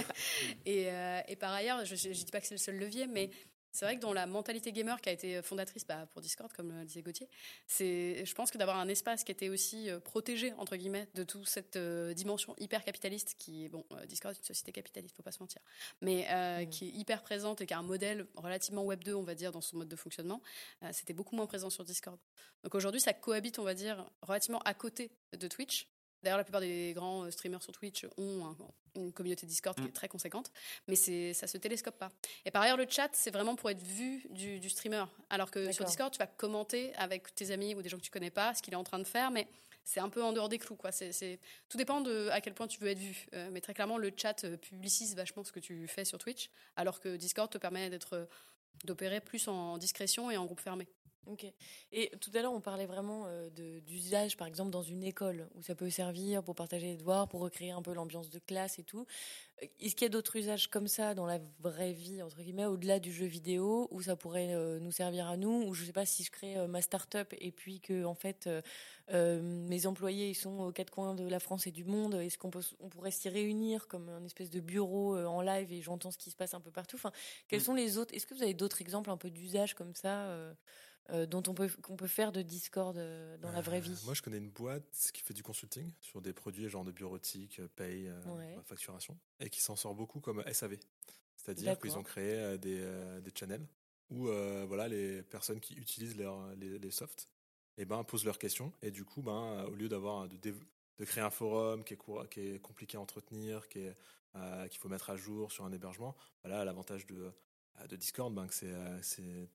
Et, euh, et par ailleurs, je ne dis pas que c'est le seul levier, mais c'est vrai que dans la mentalité gamer qui a été fondatrice bah, pour Discord, comme le disait Gauthier, c'est, je pense que d'avoir un espace qui était aussi euh, protégé, entre guillemets, de toute cette euh, dimension hyper capitaliste qui bon, euh, Discord est une société capitaliste, faut pas se mentir, mais euh, qui est hyper présente et qui a un modèle relativement Web 2, on va dire, dans son mode de fonctionnement, euh, c'était beaucoup moins présent sur Discord. Donc aujourd'hui, ça cohabite, on va dire, relativement à côté de Twitch. D'ailleurs, la plupart des grands euh, streamers sur Twitch ont un- une communauté Discord qui Mm. est très conséquente, mais ça se télescope pas. Et par ailleurs, le chat, c'est vraiment pour être vu du, du streamer. Alors que sur. Discord, tu vas commenter avec tes amis ou des gens que tu connais pas ce qu'il est en train de faire, mais c'est un peu en dehors des clous. Quoi. Tout dépend de à quel point tu veux être vu. Euh, mais très clairement, le chat euh, publicise vachement ce que tu fais sur Twitch, alors que Discord te permet d'être, d'opérer plus en discrétion et en groupe fermé. Ok. Et tout à l'heure, on parlait vraiment euh, d'usage, par exemple, dans une école, où ça peut servir pour partager les devoirs, pour recréer un peu l'ambiance de classe et tout. Euh, Est-ce qu'il y a d'autres usages comme ça dans la vraie vie, entre guillemets, au-delà du jeu vidéo, où ça pourrait euh, nous servir à nous? Ou je sais pas si je crée euh, ma start-up et puis que, en fait, mes employés ils sont aux quatre coins de la France et du monde, est-ce qu'on on pourrait s'y réunir comme un espèce de bureau en live et j'entends ce qui se passe un peu partout? Enfin, Quels Mm. sont les autres Est-ce que vous avez d'autres exemples un peu d'usage comme ça dont on peut qu'on peut faire de Discord euh, dans la vraie Euh, vie. Moi, je connais une boîte qui fait du consulting sur des produits genre de bureautique, euh, paye, euh, Ouais. facturation, et qui s'en sort beaucoup comme SAV. C'est-à-dire qu'ils ont créé euh, des, euh, des channels où euh, voilà, les personnes qui utilisent leur- les, les softs eh ben, posent leurs questions. Et du coup, ben, au lieu d'avoir de, créer un forum qui est, cour- qui est compliqué à entretenir, euh, qu'il faut mettre à jour sur un hébergement, voilà, l'avantage de, euh, de Discord, ben, euh, c'est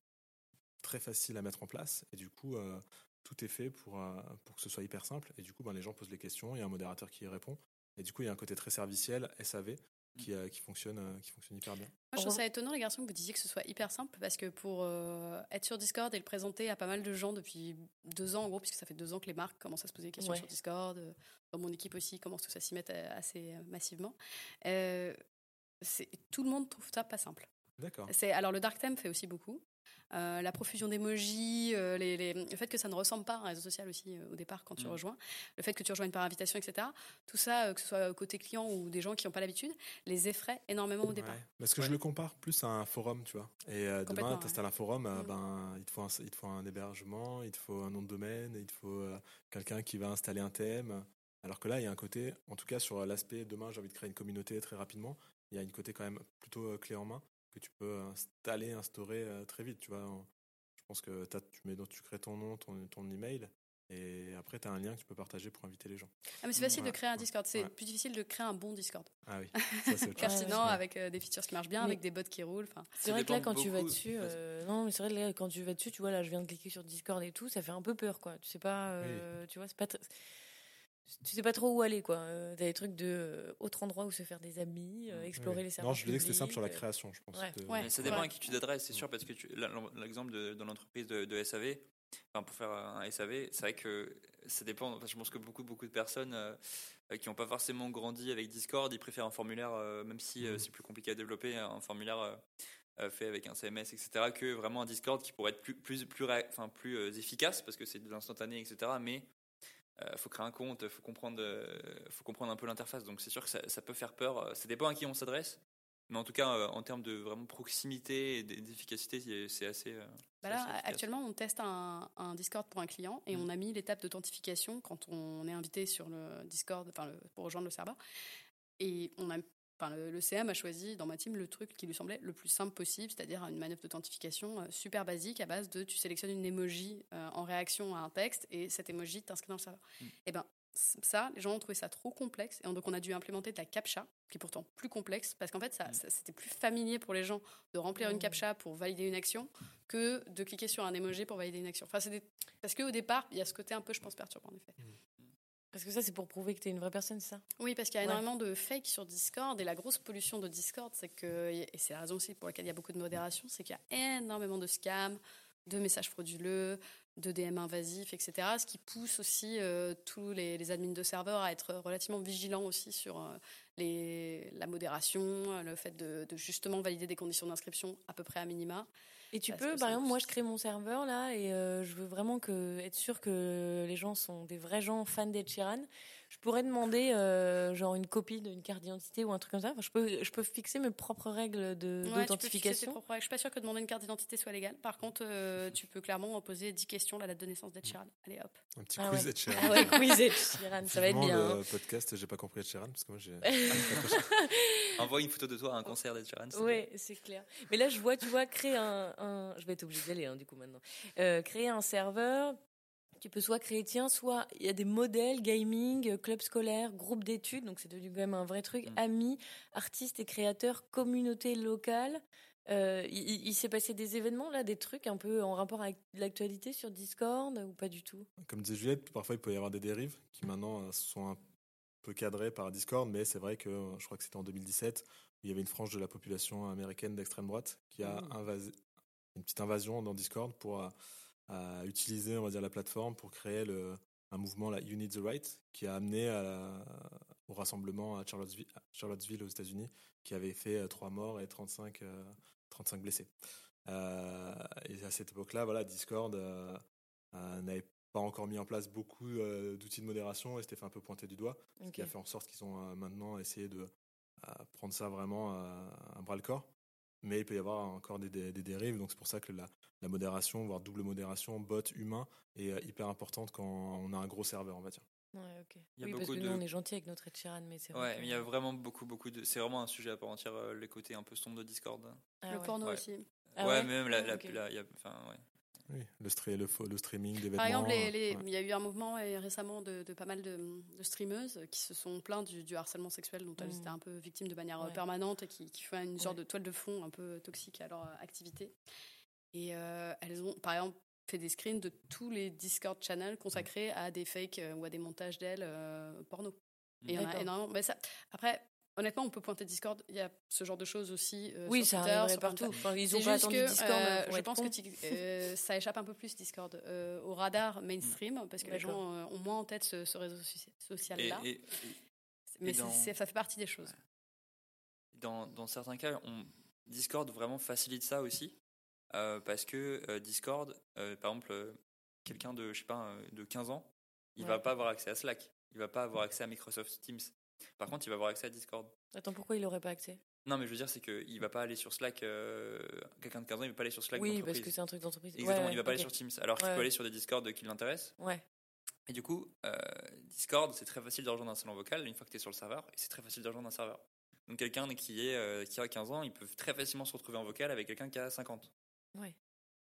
très facile à mettre en place. Et du coup, euh, tout est fait pour, euh, pour que ce soit hyper simple. Et du coup, ben, les gens posent les questions, il y a un modérateur qui y répond. Et du coup, il y a un côté très serviciel, SAV, qui, euh, qui, fonctionne, euh, qui fonctionne hyper bien. Moi, je trouve ça étonnant, les garçons, que vous disiez que ce soit hyper simple, parce que pour euh, être sur Discord et le présenter à pas mal de gens depuis deux ans, en gros, puisque ça fait deux ans que les marques commencent à se poser des questions Ouais. sur Discord, dans mon équipe aussi, commence tous à s'y mettre assez massivement. Euh, c'est- tout le monde trouve ça pas simple. D'accord. C'est alors le dark theme fait aussi beaucoup. Euh, la profusion d'émojis, euh, les, les- le fait que ça ne ressemble pas à un réseau social aussi euh, au départ quand tu Mm. rejoins, le fait que tu rejoignes par invitation, etc. Tout ça, euh, que ce soit côté client ou des gens qui n'ont pas l'habitude, les effraie énormément au départ. Ouais. Parce que Ouais. je le compare plus à un forum, tu vois. Et euh, demain, tu installes un forum, ben, il, te faut un, il te faut un hébergement, il te faut un nom de domaine, il te faut euh, quelqu'un qui va installer un thème. Alors que là, il y a un côté, en tout cas sur l'aspect, demain, j'ai envie de créer une communauté très rapidement, il y a une côté quand même plutôt clé en main que tu peux installer, instaurer euh, très vite, tu vois. Je pense que t'as- tu, mets, tu crées ton nom, ton, ton email, et après, tu as un lien que tu peux partager pour inviter les gens. Ah, mais c'est facile Ouais, de créer un Discord. C'est ouais. plus difficile de créer un bon Discord. Ah oui, ça. Pertinent, Ouais. avec euh, des features qui marchent bien, Mais- avec des bots qui roulent. Enfin, C'est vrai que là, quand tu vas dessus, euh, non, mais c'est vrai que là, quand tu vas dessus, tu vois, là, je viens de cliquer sur Discord et tout, ça fait un peu peur, quoi. Tu sais pas, euh, tu vois, c'est pas, tu sais pas trop où aller, quoi. Euh, T'as des trucs de euh, autre endroit où se faire des amis, euh, explorer les serveurs. Non, je disais que c'était simple sur la euh, création, je pense. Ouais. de- Ouais. Mais ça Ouais. dépend à qui tu t'adresses, c'est sûr, parce que l'exemple de, dans l'entreprise de, de SAV, enfin, pour faire un SAV, c'est vrai que ça dépend. Enfin, je pense que beaucoup, beaucoup de personnes euh, qui n'ont pas forcément grandi avec Discord, ils préfèrent un formulaire, euh, même si euh, Mhm. c'est plus compliqué à développer, un formulaire fait avec un CMS, etc., que vraiment un Discord qui pourrait être plus, plus, plus, ré- enfin, plus euh, efficace, parce que c'est de l'instantané, etc., mais il faut créer un compte, il faut comprendre, euh, faut comprendre un peu l'interface. Donc c'est sûr que ça, ça peut faire peur. Euh, Ça dépend à qui on s'adresse. Mais en tout cas, euh, en termes de vraiment proximité et d'efficacité, c'est- assez. euh, Bah là, assez actuellement, on teste un, un Discord pour un client et Mm. on a mis l'étape d'authentification quand on est invité sur le Discord, enfin le- pour rejoindre le serveur. Et on a, enfin, le, le CM a choisi dans ma team le truc qui lui semblait le plus simple possible, c'est-à-dire une manœuvre d'authentification euh, super basique à base de tu sélectionnes une emoji euh, en réaction à un texte et cette emoji t'inscrit dans le serveur. Mm. Et ben c- ça, les gens ont trouvé ça trop complexe et donc on a dû implémenter de la captcha qui est pourtant plus complexe parce qu'en fait ça, Mm. ça- c'était plus familier pour les gens de remplir une Mm. captcha pour valider une action que de cliquer sur un emoji pour valider une action. Enfin, c'est des- Parce qu'au départ, il y a ce côté un peu, je pense, perturbant en effet. Parce que ça, c'est pour prouver que t'es une vraie personne, c'est ça? Oui, parce qu'il y a Ouais. énormément de fake sur Discord et la grosse pollution de Discord, c'est que, et c'est la raison aussi pour laquelle il y a beaucoup de modération, c'est qu'il y a énormément de scams, de messages frauduleux, de DM invasifs, etc. Ce qui pousse aussi euh, tous les, les admins de serveurs à être relativement vigilants aussi sur euh, les, la modération, le fait de, de justement valider des conditions d'inscription à peu près à minima. Et tu Parce peux, par exemple, moi je crée mon serveur là et euh, je veux vraiment que, être sûr que les gens sont des vrais gens fans d'Ed Sheeran. Je pourrais demander euh, genre une copie d'une carte d'identité ou un truc comme ça. Enfin, je, peux, je peux fixer mes propres règles de- Ouais, d'authentification. propres. Je suis pas sûre que demander une carte d'identité soit légal. Par contre, euh, tu peux clairement poser 10 questions à la date de naissance d'Ed Sheeran. Allez hop. Un petit Ah quiz ouais. Ed Sheeran. Ah ouais, quiz Ed Sheeran, ça va être bien. le hein. podcast, j'ai pas compris Ed Sheeran parce que moi j'ai. Envoie une photo de toi à un concert d'Ed Sheeran. Ouais, c'est clair. Mais là, je vois, tu vois, créer un, un- je vais être obligée d'aller hein, du coup maintenant. Euh, créer un serveur. Tu peux soit créer tien, soit il y a des modèles gaming, euh, club scolaire, groupe d'études, donc c'est devenu quand même un vrai truc. Mm. Amis, artistes et créateurs, communauté locale. Euh, il s'est passé des événements là, des trucs un peu en rapport avec l'actualité sur Discord ou pas du tout? Comme disait Juliette, parfois il peut y avoir des dérives qui maintenant euh, sont un peu cadrées par Discord, mais c'est vrai que je crois que c'était en 2017 où il y avait une frange de la population américaine d'extrême droite qui a Mmh. invasé une petite invasion dans Discord pour euh, à utiliser on va dire la plateforme pour créer le, un mouvement la You Need the Right qui a amené à la- au rassemblement à Charlottesville, à Charlottesville aux États-Unis qui avait fait euh, trois morts et 35 euh, 35 blessés. Euh, et à cette époque-là, voilà, Discord euh, euh, n'avait pas encore mis en place beaucoup euh, d'outils de modération et s'était fait un peu pointer du doigt, ce qui a fait en sorte qu'ils ont euh, maintenant essayé de euh, prendre ça vraiment euh, à bras le corps. Mais il peut y avoir encore des, des- des dérives, donc c'est pour ça que la, la modération, voire double modération, bot humain, est euh, hyper importante quand on a un gros serveur, on va dire. Ouais, ok. Il y a oui, parce beaucoup que de- nous, on est gentil avec notre Ed Sheeran, mais c'est vrai. Ouais, que- mais il y a vraiment beaucoup, beaucoup de. C'est vraiment un sujet à part entière, euh, les côtés un peu sombres de Discord. Ah le ouais. porno Ouais. aussi. Ah ouais, même la. la, Ok. la- il y a- enfin, ouais. Oui, le, stra- le, fo- le streaming des vêtements. Par exemple, les- les- ouais. il y a eu un mouvement récemment de, de pas mal de, de streameuses qui se sont plaintes du, du harcèlement sexuel dont elles Mm. étaient un peu victimes de manière euh, Ouais. permanente et qui, qui font une sorte de toile de fond un peu toxique à leur euh, activité. Et euh, elles ont, par exemple, fait des screens de tous les Discord channels consacrés à des fakes euh, ou à des montages d'elles euh, porno. Et il y en a énormément. Mais ça, après, honnêtement, on peut pointer Discord. Il y a ce genre de choses aussi. euh, Oui, sur ça Twitter, sur partout. Enfin, ils ont pas juste que Discord euh, pour je pense con. que euh, ça échappe un peu plus Discord euh, au radar mainstream parce que les gens euh, ont moins en tête ce, ce réseau soci- Et, social-là. et- Mais dans- ça fait partie des choses. dans, dans certains cas, on- Discord vraiment facilite ça aussi. euh, parce que euh, Discord, euh, par exemple, euh, quelqu'un de, je sais pas, euh, de 15 ans, il Ouais. va pas avoir accès à Slack. Il va pas avoir accès à Microsoft Teams. Par contre, il va avoir accès à Discord. Attends, pourquoi il aurait pas accès? Non, mais je veux dire, c'est qu'il va pas aller sur Slack. euh, quelqu'un de 15 ans, il va pas aller sur Slack. Oui, parce que c'est un truc d'entreprise. Exactement, Ouais, il va pas aller sur Teams. Alors qu'il Ouais, peut aller sur des Discord qui l'intéressent. Ouais. Et du coup, euh, Discord, c'est très facile de rejoindre un salon vocal une fois que tu es sur le serveur, et c'est très facile de rejoindre un serveur. Donc quelqu'un qui, est, euh, qui a 15 ans, il peut très facilement se retrouver en vocal avec quelqu'un qui a 50. Ouais.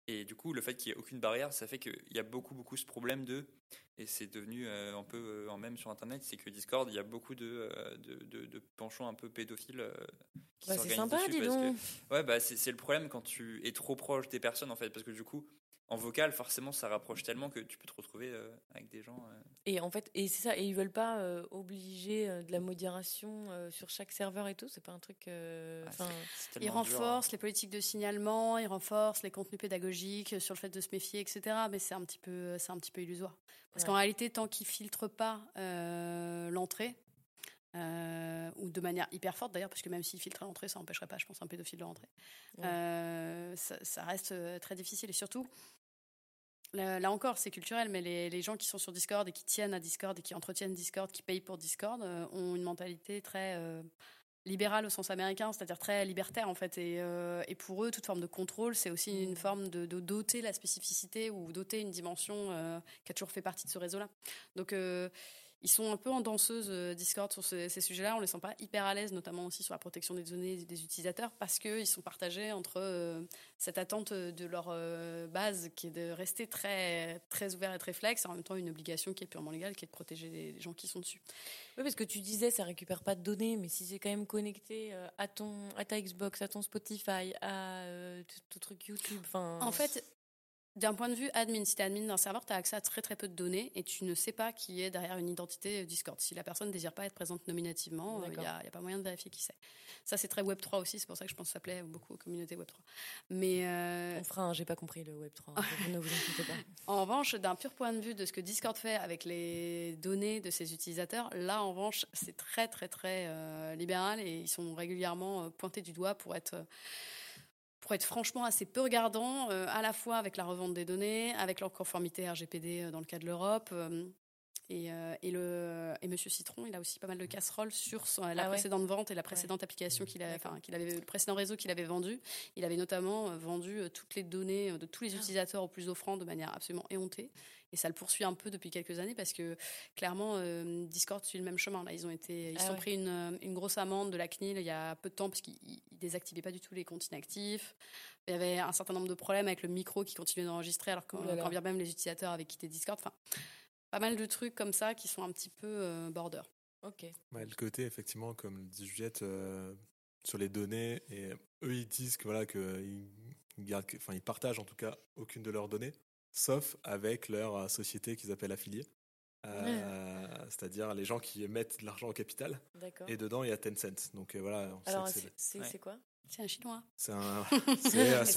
Et du coup, le fait qu'il n'y ait aucune barrière, ça fait qu'il y a beaucoup, beaucoup ce problème de, et c'est devenu euh, un peu euh, en même sur Internet, c'est que Discord, il y a beaucoup de, euh, de, de- de penchants un peu pédophiles qui Bah, c'est s'organisent sympa, dessus dis parce que- donc. Ouais, bah c'est c'est le problème quand tu es trop proche des personnes en fait, parce que du coup, en vocal, forcément, ça rapproche tellement que tu peux te retrouver euh, avec des gens. euh, Et en fait, et c'est ça, et ils veulent pas euh, obliger de la modération sur chaque serveur et tout, c'est pas un truc. Ah, Ils dur, hein. renforcent les politiques de signalement, ils renforcent les contenus pédagogiques sur le fait de se méfier, etc. Mais c'est un petit peu, c'est un petit peu illusoire. Parce Ouais. qu'en réalité, tant qu'ils filtrent pas l'entrée, euh, ou de manière hyper forte d'ailleurs, parce que même s'ils filtrent l'entrée, ça n'empêcherait pas, je pense, un pédophile de rentrer. Ouais. Euh, ça, ça reste très difficile. Et surtout, là, là encore, c'est culturel, mais les, les gens qui sont sur Discord et qui tiennent à Discord et qui entretiennent Discord, qui payent pour Discord, euh, ont une mentalité très euh, libérale au sens américain, c'est-à-dire très libertaire en fait. Et, euh, et pour eux, toute forme de contrôle, c'est aussi Mm. une forme de, de doter la spécificité ou doter une dimension qui a toujours fait partie de ce réseau-là. Donc ils sont un peu en danseuse euh, Discord sur ce- ces sujets-là. On les sent pas hyper à l'aise, notamment aussi sur la protection des données des utilisateurs, parce qu'ils sont partagés entre euh, cette attente de leur euh, base qui est de rester très, très ouvert et très flex, et en même temps une obligation qui est purement légale, qui est de protéger les, les gens qui sont dessus. Oui, parce que tu disais, ça récupère pas de données, mais si c'est quand même connecté à ton, à ta Xbox, à ton Spotify, à euh, ton truc YouTube, enfin. En fait, d'un point de vue admin, si tu es admin d'un serveur, tu as accès à très très peu de données et tu ne sais pas qui est derrière une identité Discord. Si la personne ne désire pas être présente nominativement, il n'y D'accord. a, y a pas moyen de vérifier qui c'est. Ça, c'est très Web3 aussi, c'est pour ça que je pense que ça plaît beaucoup aux communautés Web3. Mais euh, on fera un, j'ai pas compris le Web 3. donc ne vous inquiétez pas. En revanche, d'un pur point de vue de ce que Discord fait avec les données de ses utilisateurs, là, en revanche, c'est très, très, très euh, libéral et ils sont régulièrement euh, pointés du doigt pour être, euh, pour être franchement assez peu regardants, euh, à la fois avec la revente des données, avec leur conformité RGPD euh, dans le cas de l'Europe. euh, et, et, le, et Monsieur Citron, il a aussi pas mal de casseroles sur son- la Ah ouais précédente vente et la précédente application qu'il avait, enfin, qu'il avait, le précédent réseau qu'il avait vendu. Il avait notamment vendu toutes les données de tous les utilisateurs au plus offrant de manière absolument éhontée. Et ça le poursuit un peu depuis quelques années parce que clairement, euh, Discord suit le même chemin. Là, ils ont été, ils Ah se sont ouais. pris une, euh, une grosse amende de la CNIL il y a peu de temps parce qu'ils ils désactivaient pas du tout les comptes inactifs. Il y avait un certain nombre de problèmes avec le micro qui continuait d'enregistrer alors que Ouh là là. quand bien même les utilisateurs avaient quitté Discord. Enfin, pas mal de trucs comme ça qui sont un petit peu euh, border. Ok. Ouais, le côté, effectivement, comme dit Juliette, euh, sur les données, et eux, ils disent que voilà, qu'ils gardent, que- enfin, ils partagent en tout cas aucune de leurs données, sauf avec leur euh, société qu'ils appellent affiliée. Euh, C'est-à-dire les gens qui mettent de l'argent au capital. Et dedans, il y a Tencent. Donc euh, voilà, on Alors, c'est- Ouais. quoi? C'est un chinois. c'est un.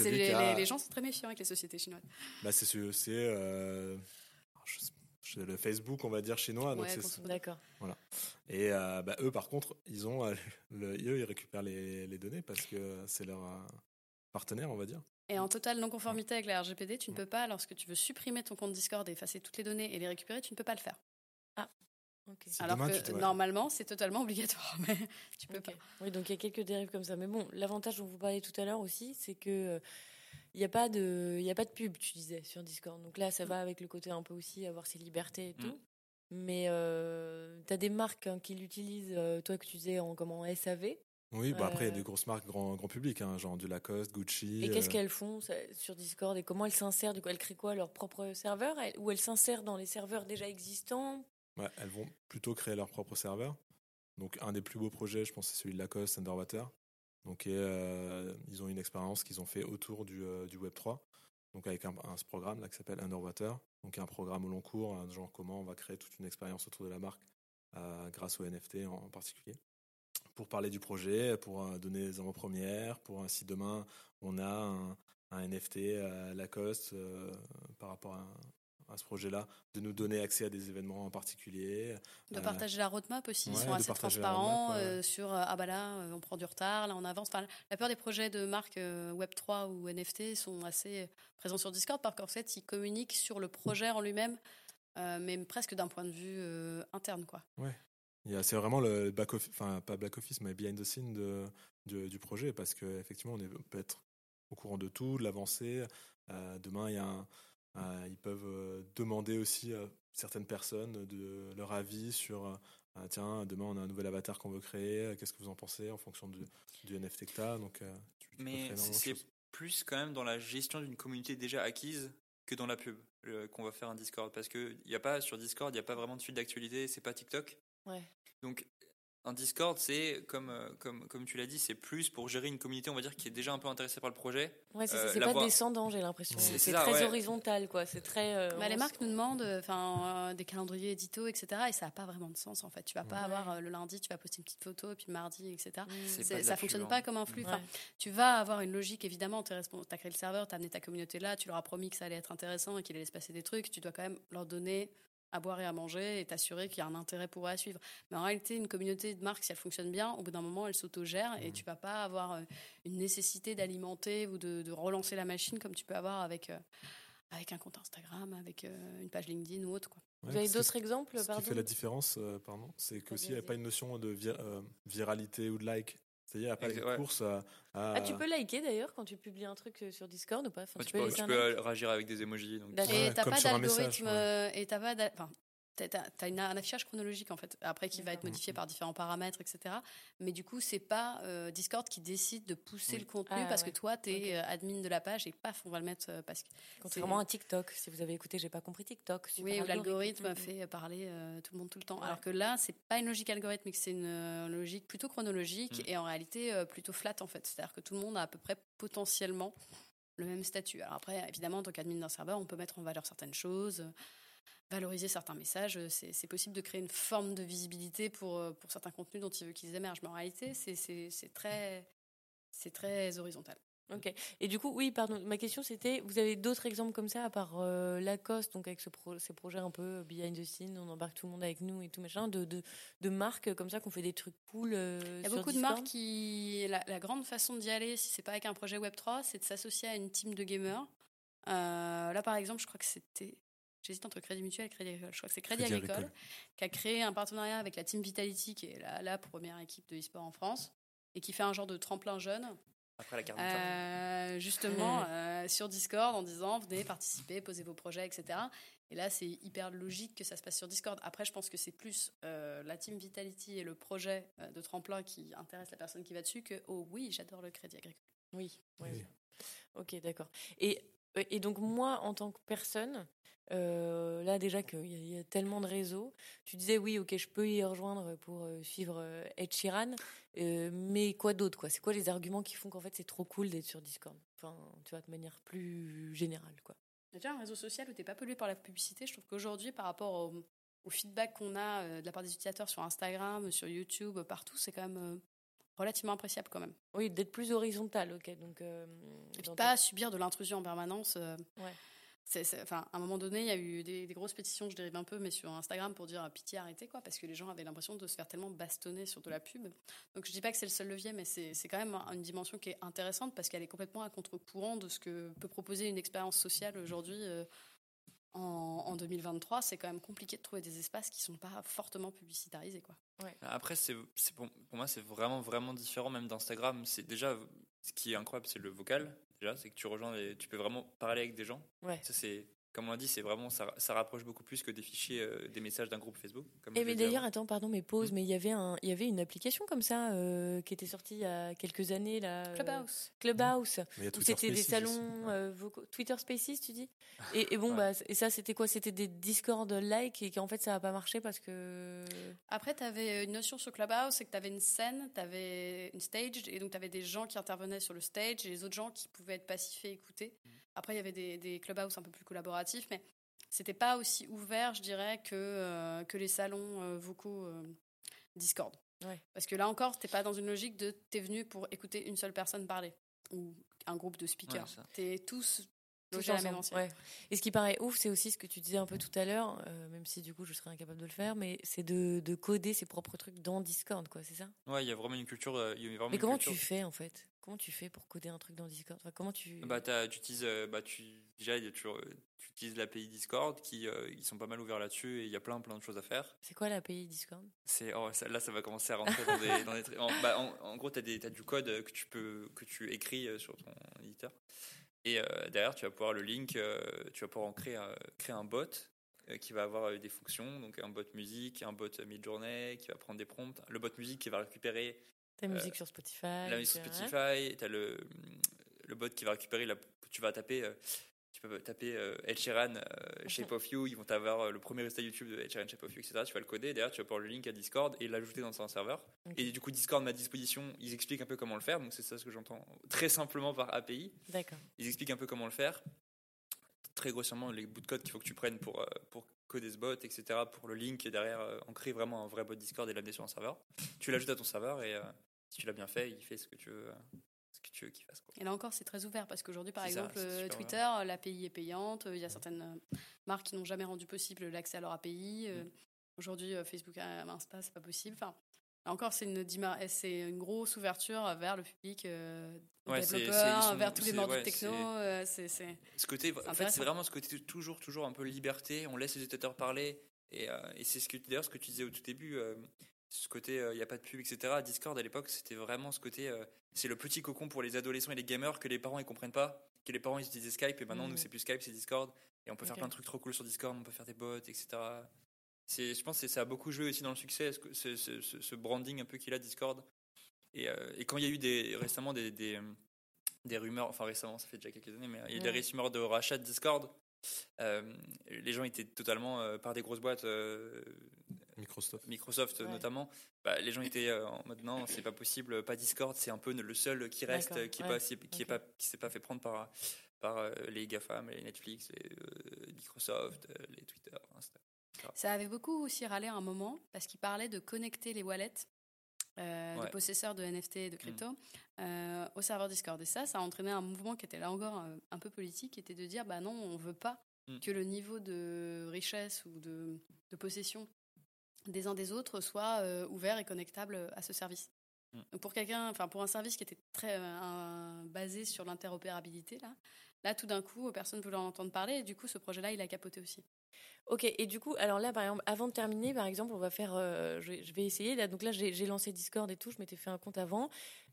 Et les, a- les- les gens sont très méfiants avec les sociétés chinoises. Bah, c'est euh, le Facebook, on va dire chinois. Ouais. D'accord. Et euh, bah, eux, par contre, ils ont, euh, le, eux, ils récupèrent les, les données parce que c'est leur euh, partenaire, on va dire. Et en totale non-conformité avec la RGPD, tu ne peux pas, lorsque tu veux supprimer ton compte Discord et effacer toutes les données et les récupérer, tu ne peux pas le faire. Ok. Si Alors demain, que normalement, c'est totalement obligatoire, mais tu peux pas. Oui, donc il y a quelques dérives comme ça. Mais bon, l'avantage dont vous parliez tout à l'heure aussi, c'est que euh, il n'y a pas de, il a pas de pub, tu disais, sur Discord. Donc là, ça va avec le côté un peu aussi avoir ses libertés et Mm. tout. Mais euh, tu as des marques hein, qui l'utilisent, euh, toi que tu disais en comment SAV. Oui, bah après, il y a Euh, des grosses marques grand, grand public, hein, genre du Lacoste, Gucci. Et qu'est-ce euh, qu'elles font ça, sur Discord et comment elles s'insèrent Du coup, elles créent quoi leur propre serveur elles- Ou elles s'insèrent dans les serveurs déjà existants? Ouais, elles vont plutôt créer leur propre serveur. Donc, un des plus beaux projets, je pense, c'est celui de Lacoste, Underwater. Donc, et, euh, ils ont une expérience qu'ils ont fait autour du, euh, du Web3. Donc, avec un, un- ce programme là qui s'appelle Underwater. Donc, un programme au long cours, hein, genre comment on va créer toute une expérience autour de la marque euh, grâce aux NFT en, en particulier. Pour parler du projet, pour euh, donner des avant-premières, pour euh, si demain on a un, un NFT à Lacoste euh, par rapport à, à ce projet-là, de nous donner accès à des événements en particulier. De Euh, partager la roadmap aussi, ils ouais, sont assez transparents roadmap, ouais. euh, sur ah bah là on prend du retard, là on avance. Enfin, la plupart des projets de marque euh, Web3 ou NFT sont assez présents sur Discord parce qu'en fait ils communiquent sur le projet en lui-même, mais presque d'un point de vue interne quoi. A- C'est vraiment le back office, enfin pas back office, mais behind the scene de, du, du projet, parce qu'effectivement, on, est- on peut être au courant de tout, de l'avancée. Euh, demain, il y a un- euh, ils peuvent euh, demander aussi à certaines personnes de leur avis sur ah, tiens, demain, on a un nouvel avatar qu'on veut créer, qu'est-ce que vous en pensez en fonction du, du NFT que tu as. Donc, tu- tu peux Mais de c'est plus quand même dans la gestion d'une communauté déjà acquise que dans la pub qu'on va faire un Discord. Parce que y a pas, sur Discord, il n'y a pas vraiment de fil d'actualité, c'est pas TikTok. Ouais. Donc, un Discord, c'est, comme, euh, comme, comme tu l'as dit, c'est plus pour gérer une communauté, on va dire, qui est déjà un peu intéressée par le projet. Ouais, c'est Euh, pas descendant, j'ai l'impression. C'est- ça, très ouais. horizontal, quoi. C'est très. euh, Bah, les marques nous demandent enfin, euh, des calendriers édito, etc. Et ça n'a pas vraiment de sens en fait. Tu vas pas Ouais. avoir euh, le lundi, tu vas poster une petite photo, et puis le mardi, etc. Mm. Ça la fonctionne pub, pas hein. comme un flux. Enfin, tu vas avoir une logique, évidemment. Tu as créé le serveur, tu as amené ta communauté là, tu leur as promis que ça allait être intéressant et qu'il allait se passer des trucs. Tu dois quand même leur donner à boire et à manger et t'assurer qu'il y a un intérêt pour eux à suivre. Mais en réalité, une communauté de marque, si elle fonctionne bien, au bout d'un moment, elle s'autogère et tu vas pas avoir euh, une nécessité d'alimenter ou de, de relancer la machine comme tu peux avoir avec, euh, avec un compte Instagram, avec euh, une page LinkedIn ou autre. Quoi. Ouais, Vous avez que d'autres exemples, Ce qui fait la différence, euh, pardon, c'est Vas-y, qu'aussi il n'y a pas une notion de vi- euh, viralité ou de like. C'est-à-dire, il n'y a pas Exact, une ouais. course à. à- Ah, tu peux liker d'ailleurs quand tu publies un truc euh, sur Discord ou pas? Enfin, Ouais, tu tu peux tu peux réagir avec des emojis. Donc, D'accord. Et Ouais, t'as comme pas sur un message, d'algorithme ouais. et t'as pas enfin t'as une- un affichage chronologique en fait après qui va être modifié par différents paramètres etc mais du coup c'est pas euh, Discord qui décide de pousser Oui. le contenu Ah, parce ouais. que toi t'es Ok. euh, admin de la page et paf on va le mettre euh, parce que Contrairement à TikTok, si vous avez écouté, j'ai pas compris TikTok. oui où algorithme. l'algorithme Mm, mm. fait parler euh, tout le monde tout le temps Ouais. alors que là c'est pas une logique algorithmique c'est une logique plutôt chronologique Mm. et en réalité euh, plutôt flat en fait c'est à dire que tout le monde a à peu près potentiellement le même statut. Alors après, évidemment, en tant qu'admin d'un serveur, on peut mettre en valeur certaines choses, euh, valoriser certains messages. euh, C'est possible de créer une forme de visibilité pour, euh, pour certains contenus dont il veut qu'ils émergent. Mais en réalité, c'est- très, très horizontal. Ok. Et du coup, oui, pardon. Ma question c'était, vous avez d'autres exemples comme ça à part euh, Lacoste, donc avec ce pro- ces projets un peu behind the scene, on embarque tout le monde avec nous et tout machin, de, de, de marques comme ça qu'on fait des trucs cool. euh, Il y a beaucoup de marques qui. La, la grande façon d'y aller, si c'est pas avec un projet Web3, c'est de s'associer à une team de gamers. Euh, là, par exemple, je crois que c'était. J'hésite entre Crédit Mutuel et Crédit Agricole. Je crois que c'est Crédit, Crédit Agricole, Agricole. qui a créé un partenariat avec la Team Vitality, qui est la, la première équipe de e-sport en France, et qui fait un genre de tremplin jeune, Après la carte. euh, justement euh, sur Discord, en disant venez participer, posez vos projets, etc. Et là, c'est hyper logique que ça se passe sur Discord. Après, je pense que c'est plus euh, la Team Vitality et le projet euh, de tremplin qui intéresse la personne qui va dessus que oh oui, j'adore le Crédit Agricole. Oui. oui, Oui. oui. Ok, d'accord. Et, et donc moi, en tant que personne, euh, là déjà qu'il y, a- tellement de réseaux, tu disais oui, ok, je peux y rejoindre pour euh, suivre euh, Ed Sheeran, mais quoi d'autre quoi? C'est quoi les arguments qui font qu'en fait c'est trop cool d'être sur Discord? Enfin, tu vois, de manière plus générale, quoi. Déjà, un réseau social où tu n'es pas pollué par la publicité, je trouve qu'aujourd'hui, par rapport au, feedback qu'on a de la part des utilisateurs sur Instagram, sur YouTube, partout, c'est quand même relativement appréciable quand même. Oui, d'être plus horizontal, ok. Donc, euh, Et puis pas subir de l'intrusion en permanence. euh, Ouais. c'est- c'est- enfin, à un moment donné, il y a eu des, des grosses pétitions, je dérive un peu, mais sur Instagram pour dire ah, pitié, arrêtez, quoi, parce que les gens avaient l'impression de se faire tellement bastonner sur de la pub. Donc je dis pas que c'est le seul levier, mais c'est c'est quand même une dimension qui est intéressante parce qu'elle est complètement à contre-courant de ce que peut proposer une expérience sociale aujourd'hui. euh, en, en 2023, c'est quand même compliqué de trouver des espaces qui sont pas fortement publicitarisés. Quoi. Après, c'est, c'est pour, pour moi, c'est vraiment, vraiment différent même d'Instagram. C'est déjà, ce qui est incroyable, c'est le vocal. Déjà, c'est que tu rejoins, les- tu peux vraiment parler avec des gens. Ouais. Ça, c'est, comme on l'a dit, c'est vraiment, ça, ça rapproche beaucoup plus que des fichiers, euh, des messages d'un groupe Facebook. Comme Et je mais d'ailleurs, attends, pardon, mais pause, Mm. mais il y avait un, il y avait une application comme ça euh, qui était sortie il y a quelques années là. euh, Clubhouse. Clubhouse. Où c'était des salons euh, vocaux. Twitter Spaces, tu dis? Et, et bon, Ouais. bah, et ça, c'était quoi? C'était des Discord like et qu'en fait, ça n'a pas marché parce que. Après, tu avais une notion sur Clubhouse, c'est que tu avais une scène, tu avais une stage, et donc tu avais des gens qui intervenaient sur le stage et les autres gens qui pouvaient être passifs et écouter. Après, il y avait des, des Clubhouse un peu plus collaboratifs, mais c'était pas aussi ouvert, je dirais, que, euh, que les salons euh, vocaux euh, Discord. Ouais. Parce que là encore, t'es pas dans une logique de t'es venu pour écouter une seule personne parler ou un groupe de speakers. Ouais. T'es tous loger à la Tous même ensemble, enseigne. ouais. Et ce qui paraît ouf, c'est aussi ce que tu disais un peu tout à l'heure, euh, même si du coup je serais incapable de le faire, mais c'est de, de coder ses propres trucs dans Discord, quoi, c'est ça? Ouais, il y a vraiment une culture. euh, il y a vraiment Mais comment culture- tu fais en fait? Comment tu fais pour coder un truc dans Discord? Enfin, Comment tu. Bah, t'as- tu utilises, euh, bah, tu, déjà, il y a toujours, euh, tu utilises l'API Discord, qui euh, ils sont pas mal ouverts là-dessus, et il y a plein, plein de choses à faire. C'est quoi l'API Discord? C'est, oh, ça- là, ça va commencer à rentrer dans des, dans des en, bah, en, en gros, tu as, du code que tu, peux, que tu écris euh, sur ton éditeur. Et euh, derrière, tu vas pouvoir le link, euh, tu vas pouvoir en créer, un- créer un bot euh, qui va avoir euh, des fonctions, donc un bot musique, un bot mid-journée, qui va prendre des prompts, le bot musique qui va récupérer Ta musique sur Spotify la musique sur Spotify, le, le bot qui va récupérer, la, tu vas taper, euh, tu peux taper euh, Ed Sheeran, euh, Shape of You, ils vont avoir euh, le premier résultat YouTube de Ed Sheeran, Shape of You, etc. Tu vas le coder, derrière tu vas pouvoir le link à Discord et l'ajouter dans un serveur. Et du coup, Discord à disposition, ils expliquent un peu comment le faire, donc c'est ça ce que j'entends très simplement par API. D'accord. Ils expliquent un peu comment le faire. Très grossièrement, les bouts de code qu'il faut que tu prennes pour, pour coder ce bot, etc. Pour le link et derrière, on crée vraiment un vrai bot Discord et l'amener sur un serveur. Tu l'ajoutes à ton serveur et euh, si tu l'as bien fait, il fait ce que tu veux, tu veux qu'il fasse. Quoi. Et là encore, c'est très ouvert parce qu'aujourd'hui, par ça, exemple, euh, Twitter, l'API est payante. Il y a certaines euh, marques qui n'ont jamais rendu possible l'accès à leur API. Euh, Mm. Aujourd'hui, euh, Facebook Insta, c'est pas possible. Enfin, encore, c'est une, grosse ouverture vers le public, euh, Ouais, développeurs, vers tous les mordus ouais, techno. c'est- euh, Ce côté, en fait, c'est vraiment ce côté toujours, toujours un peu liberté. On laisse les utilisateurs parler. Et, euh, et c'est ce que, d'ailleurs, ce que tu disais au tout début, euh, ce côté, il n'y a pas de pub, etc. Discord, à l'époque, c'était vraiment ce côté, euh, c'est le petit cocon pour les adolescents et les gamers que les parents, ils comprennent pas. Que les parents, ils utilisaient Skype. Et maintenant, Mhm. nous, c'est plus Skype, c'est Discord. Et on peut faire plein de trucs trop cool sur Discord. On peut faire des bots, etc. C'est, je pense que ça a beaucoup joué aussi dans le succès, ce, ce, ce- ce- ce branding un peu qu'il a, Discord. Et, euh, et quand il y a eu des, récemment des, des, des rumeurs, enfin récemment, ça fait déjà quelques années, mais il y a eu des rumeurs de rachat de Discord. euh, les gens étaient totalement, euh, par des grosses boîtes, euh, Microsoft. Microsoft Ouais. notamment, bah, les gens étaient euh, en mode non, c'est pas possible, pas Discord, c'est un peu le seul qui reste, qui ouais, pas, qui est ok. pas, qui s'est pas fait prendre par, par euh, les GAFAM, les Netflix, les euh, Microsoft, euh, les Twitter, Insta. Ça avait beaucoup aussi râlé à un moment parce qu'il parlait de connecter les wallets euh, Ouais. de possesseurs de NFT et de crypto euh, au serveur Discord. Et ça, ça a entraîné un mouvement qui était là encore un peu politique, qui était de dire bah non, on veut pas Mm. que le niveau de richesse ou de, de possession des uns des autres soit euh, ouvert et connectable à ce service. Mm. Donc pour quelqu'un, enfin pour un service qui était très euh, un- basé sur l'interopérabilité là, là tout d'un coup personne ne voulait en entendre parler et du coup ce projet-là il a capoté aussi. Ok, et du coup, alors là, par exemple, avant de terminer, par exemple, on va faire. euh, je, vais- je vais essayer. Là, donc là, j'ai lancé Discord et tout. Je m'étais fait un compte avant.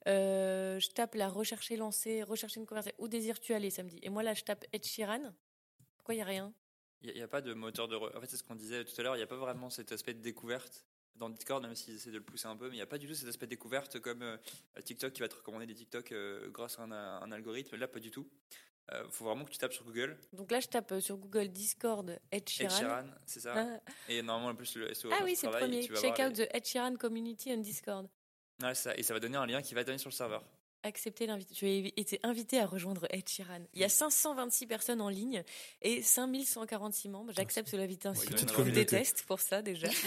Euh, je tape la rechercher, lancer, rechercher une conversation. Où désires-tu aller samedi Et moi, là, je tape Ed Sheeran. Pourquoi il n'y a rien? Il n'y a, pas de moteur de. re- En fait, c'est ce qu'on disait tout à l'heure, il n'y a pas vraiment cet aspect de découverte dans Discord, même s'ils essaient de le pousser un peu, mais il n'y a pas du tout cet aspect de découverte comme euh, TikTok qui va te recommander des TikTok euh, grâce à un, un algorithme. Là, pas du tout. Il faut vraiment que tu tapes sur Google, Donc là, je tape euh, sur Google Discord Ed Ed Sheeran. Sheeran, c'est ça. Ah, Et normalement, en plus, le SEO ah oui, ce c'est le premier. Check out les- the Ed Sheeran community on Discord. Ouais, ça. Et ça va donner un lien qui va donner sur le serveur. Accepter l'invitation. Tu as été invité à rejoindre Ed Sheeran. Il y a 526 personnes en ligne et 5146 membres. J'accepte l'invitation. Ouais, je vous déteste pour ça déjà.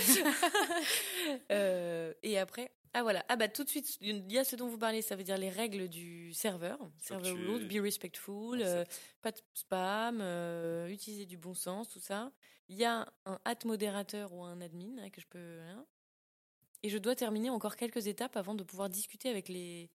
Euh, et après, ah voilà, ah bah tout de suite, il y a ce dont vous parlez, ça veut dire les règles du serveur. Server tu- rules, be respectful, euh, pas de spam, euh, utiliser du bon sens, tout ça. Il y a un hat modérateur ou un admin hein, que je peux. hein. Et je dois terminer encore quelques étapes avant de pouvoir discuter avec les,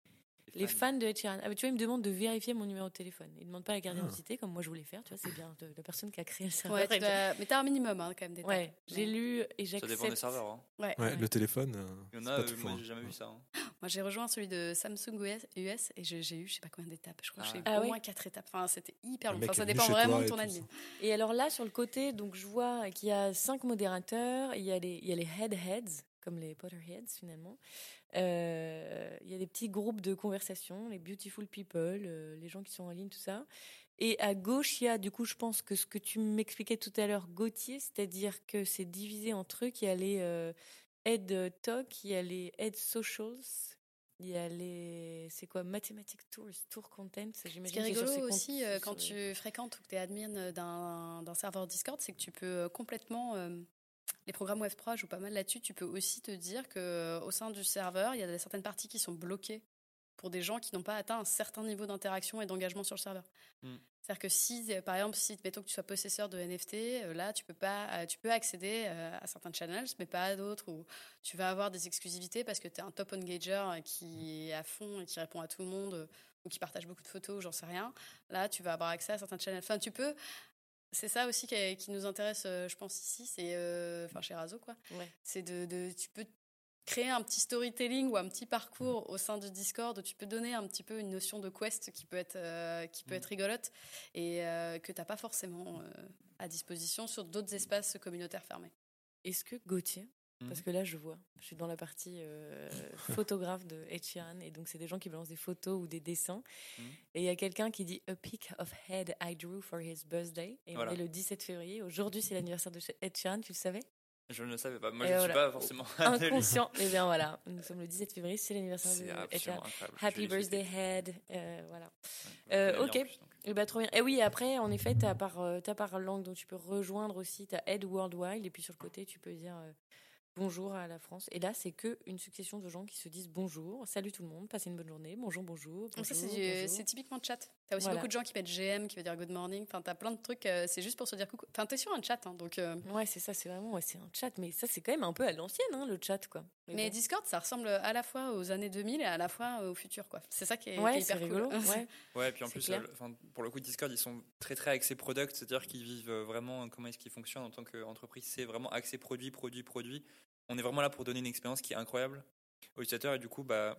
les fans de Ed Sheeran. Ah, tu vois, ils me demandent de vérifier mon numéro de téléphone. Ils ne demandent pas la carte Ah. d'identité comme moi je voulais faire. Tu vois, c'est bien de la personne qui a créé le serveur. Ouais, bien. dois- mais t'as un minimum hein, quand même d'étapes. Ouais, j'ai lu et Ça j'accepte. dépend des serveurs. hein. Ouais, Ouais, ouais. le téléphone. euh, Il y en a, euh, moi, hein. j'ai jamais vu ça. hein. Moi, j'ai rejoint celui de Samsung US, US et j'ai eu je sais pas combien d'étapes. Je crois que Ah j'ai eu ouais. Ah au moins quatre étapes. Enfin, c'était hyper long. Enfin, ça dépend vraiment de ton admin. Et alors là, sur le côté, donc je vois qu'il y a cinq modérateurs, il y a les, il y a les headheads, comme les Potterheads finalement. Euh, il y a des petits groupes de conversation, les beautiful people, euh, les gens qui sont en ligne, tout ça. Et à gauche, il y a, du coup, je pense que ce que tu m'expliquais tout à l'heure, Gauthier, c'est-à-dire que c'est divisé en trucs. Il y a les euh, head talk, il y a les head socials, il y a les, c'est quoi, mathematics tours, tour content. Ce J'imagine qui est sur rigolo comptes- aussi euh, quand tu fréquentes ou que tu es admin d'un serveur Discord, c'est que tu peux euh, complètement. euh, les programmes Web3 jouent pas mal là-dessus. Tu peux aussi te dire que euh, au sein du serveur, il y a certaines parties qui sont bloquées pour des gens qui n'ont pas atteint un certain niveau d'interaction et d'engagement sur le serveur. Mm. C'est-à-dire que si, euh, par exemple, si mettons que tu sois possesseur de NFT, euh, là, tu peux pas, tu peux accéder à certains channels, mais pas à d'autres, ou tu vas avoir des exclusivités parce que tu es un top engager qui est à fond et qui répond à tout le monde, ou qui partage beaucoup de photos, j'en sais rien. Là, tu vas avoir accès à certains channels. Enfin, tu peux. C'est ça aussi qui, qui nous intéresse, euh, je pense ici, c'est, euh, enfin, chez Razo, quoi. Ouais. C'est de, de, tu peux créer un petit storytelling ou un petit parcours au sein du Discord où tu peux donner un petit peu une notion de quest qui peut être, euh, qui peut Mm. être rigolote et euh, que tu n'as pas forcément euh, à disposition sur d'autres espaces communautaires fermés. Est-ce que Gauthier, parce Mhm. que là je vois, je suis dans la partie euh, photographe de Ed Sheeran et donc c'est des gens qui balancent des photos ou des dessins Mhm. et il y a quelqu'un qui dit a pic of head I drew for his birthday et Voilà. on est le 17 février. Aujourd'hui c'est l'anniversaire de Ed Sheeran, tu le savais? Je ne le savais pas. Moi, Et je ne voilà. suis pas forcément. Inconscient. et bien voilà, nous sommes le 17 février, c'est l'anniversaire de Ed Sheeran. Happy birthday head, euh, voilà. Ouais, Euh, ok. Et bah trop bien. Et oui, après, en effet, par, euh, t'as par langue, donc tu peux rejoindre aussi, t'as Ed Worldwide, et puis sur le côté, tu peux dire bonjour à la France. Et là, c'est que une succession de gens qui se disent bonjour, salut tout le monde, passez une bonne journée, bonjour, bonjour. Ça, c'est typiquement de chat. Tu as aussi Voilà. beaucoup de gens qui mettent GM, qui veut dire good morning. Enfin, tu as plein de trucs, euh, c'est juste pour se dire coucou. Enfin, tu es sur un chat, hein, donc. euh, Ouais, c'est ça, c'est vraiment, ouais, c'est un chat, mais ça, c'est quand même un peu à l'ancienne, hein, le chat, quoi. Mais bon. Discord, ça ressemble à la fois aux années 2000 et à la fois au futur, quoi. C'est ça qui est, qui hyper rigolo. cool. Ouais. Ouais, et puis en plus, euh, pour le coup, Discord, ils sont très très axés product, c'est-à-dire qu'ils vivent vraiment comment est-ce qu'ils fonctionnent en tant qu'entreprise. C'est vraiment axé produit, produit, produit. On est vraiment là pour donner une expérience qui est incroyable aux utilisateurs et du coup, bah,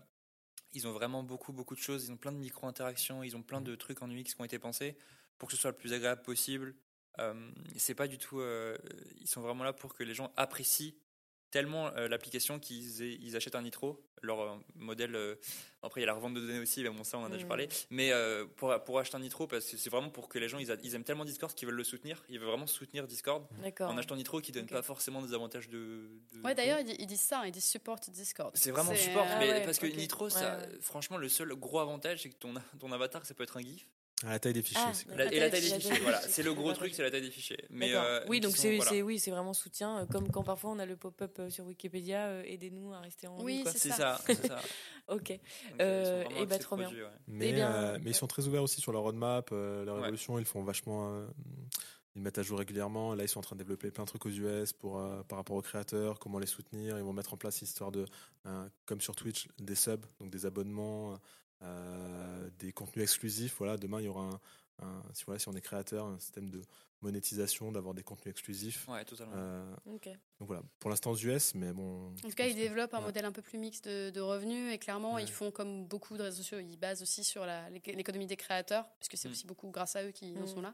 ils ont vraiment beaucoup beaucoup de choses. Ils ont plein de micro-interactions, ils ont plein de trucs en UX qui ont été pensés pour que ce soit le plus agréable possible. Euh, c'est pas du tout. euh, ils sont vraiment là pour que les gens apprécient tellement euh, l'application qu'ils ils achètent un Nitro, leur euh, modèle. euh, après, il y a la revente de données aussi, mais bon, ça, on en a déjà Mm. parlé. Mais pour, pour acheter un Nitro, parce que c'est vraiment pour que les gens ils, aiment tellement Discord qu'ils veulent le soutenir. Ils veulent vraiment soutenir Discord en achetant Nitro qui donne pas forcément des avantages de. de- Ouais, d'ailleurs, ils, ils disent ça, hein, ils disent support Discord. c'est vraiment support, mais ouais, parce que. Nitro, ça, ouais. franchement, le seul gros avantage, c'est que ton, ton avatar, ça peut être un GIF. À la taille des fichiers Ah. La- et la taille des fichiers, voilà. C'est le gros truc, c'est la taille des fichiers. Mais euh, oui, donc c'est voilà. oui, c'est vraiment soutien, euh, comme quand parfois on a le pop-up euh, sur Wikipédia, euh, aidez-nous à rester en Oui, vie. quoi. c'est ça. ça, c'est ça. Ok. Donc, Euh, et bah, axés trop bien. produits, ouais. Mais, bien, euh, mais ils sont très ouverts aussi sur leur roadmap, euh, leur Ouais. évolution. Ils font vachement. euh, ils mettent à jour régulièrement. Là, ils sont en train de développer plein de trucs aux US pour, euh, par rapport aux créateurs, comment les soutenir. Ils vont mettre en place histoire de, euh, comme sur Twitch, des subs, donc des abonnements, euh, des contenus exclusifs. Voilà, demain, il y aura un, un- si, voilà, si on est créateur, un système de monétisation, d'avoir des contenus exclusifs. Ouais, totalement. Euh, donc voilà, pour l'instant aux US, mais bon. En tout cas, ils que- développent un ouais. modèle un peu plus mixte de, de revenus et clairement, Ouais. ils font comme beaucoup de réseaux sociaux, ils basent aussi sur l'économie des créateurs, puisque c'est Mm. aussi beaucoup grâce à eux qui en Mm. sont là,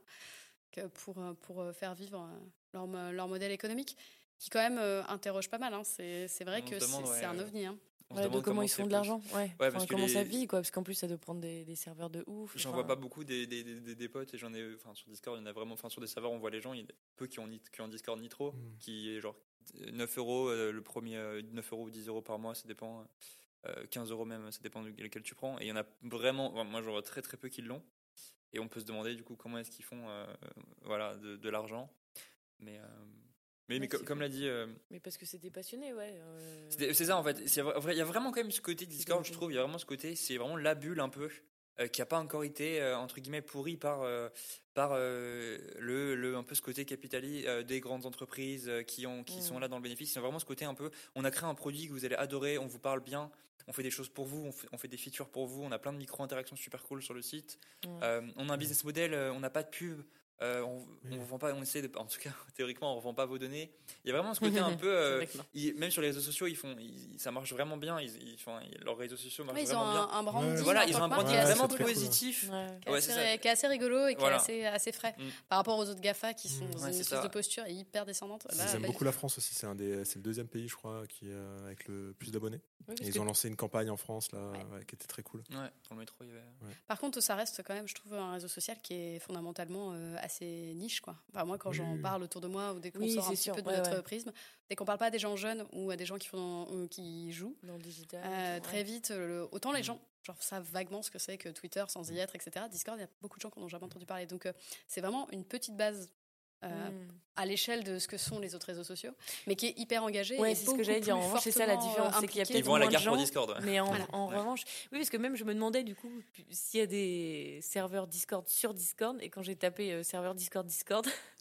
que pour, euh, pour euh, faire vivre euh, leur, leur modèle économique, qui quand même euh, interroge pas mal. hein. C'est c'est vrai On que c'est ouais, un euh, ovni. hein. On se Ouais, de comment ils font de l'argent. Ouais. Enfin, comment ça vit, quoi. Parce qu'en plus, ça doit prendre des, des serveurs de ouf. J'en vois pas beaucoup des, des, des, des potes et j'en ai, enfin sur Discord, il y en a vraiment, enfin sur des serveurs, on voit les gens, il y en a peu qui ont, qui ont Discord Nitro, Mm. qui est genre 9 euros, euh, le premier, euh, 9 euros ou 10 euros par mois, ça dépend, euh, 15 euros même, ça dépend de lequel tu prends. Et il y en a vraiment, enfin, moi j'en vois très très peu qui l'ont. Et on peut se demander du coup comment est-ce qu'ils font euh, voilà, de, de l'argent. Mais, euh, mais, Ouais, mais comme l'a dit. euh, Mais parce que c'est des passionnés, ouais. euh, c'est ça en fait. Il y a vraiment quand même ce côté Discord, je trouve. Il y a vraiment ce côté, c'est vraiment la bulle un peu euh, qui a pas encore été euh, entre guillemets pourri par euh, par le, le un peu ce côté capitaliste des grandes entreprises qui ont qui sont là dans le bénéfice. C'est vraiment ce côté un peu. On a créé un produit que vous allez adorer, on vous parle bien. On fait des choses pour vous, on fait, on fait des features pour vous, on a plein de micro-interactions super cool sur le site. On a un business model, on n'a pas de pub, euh, on, Oui. on vend pas, on essaie de, en tout cas théoriquement, on revend pas vos données. Il y a vraiment ce côté un peu, euh, ils- même sur les réseaux sociaux, ils font, ils- ça marche vraiment bien. Ils, ils font, leurs réseaux sociaux marchent Ouais, ils ont vraiment bien. un, un branding. Ouais. Voilà, ils ont un branding qui est Ouais, vraiment cool. positif. Ouais. qui est, Ouais, assez, c'est ça. qui est assez rigolo et qui Voilà. est assez, assez frais Mm. par rapport aux autres GAFA qui sont Mm. dans Ouais, une espèce ça. de posture hyper descendante. Là, Ils pas aiment du beaucoup la France aussi. C'est un des, c'est le deuxième pays, je crois, qui euh, avec le plus d'abonnés. Oui, Ils ont lancé une campagne en France là, qui était très cool. Ouais, dans le métro, il y avait. Par contre, ça reste quand même, je trouve, un réseau social qui est fondamentalement assez niche. Quoi. Enfin, moi, quand Oui, j'en parle autour de moi ou dès qu'on Oui, sort un petit sûr. peu de Ouais, notre ouais. prisme, dès qu'on parle pas à des gens jeunes ou à des gens qui, font, ou qui jouent, Dans le digital. euh, ouais. très vite, le- autant les Mm. gens genre, savent vaguement ce que c'est que Twitter sans y être, etc. Discord, il y a beaucoup de gens qui n'ont jamais entendu parler. Donc, euh, c'est vraiment une petite base euh, Mm. à l'échelle de ce que sont les autres réseaux sociaux, mais qui est hyper engagé. Et c'est ce que j'allais dire. En revanche, c'est ça la fortement, différence, euh, c'est qu'il y a peut-être Ils vont à la moins de gare pour Discord. ouais. Mais en, Voilà. en Ouais. revanche, oui, parce que même je me demandais du coup s'il y a des serveurs Discord sur Discord, et quand j'ai tapé euh, serveur Discord Discord,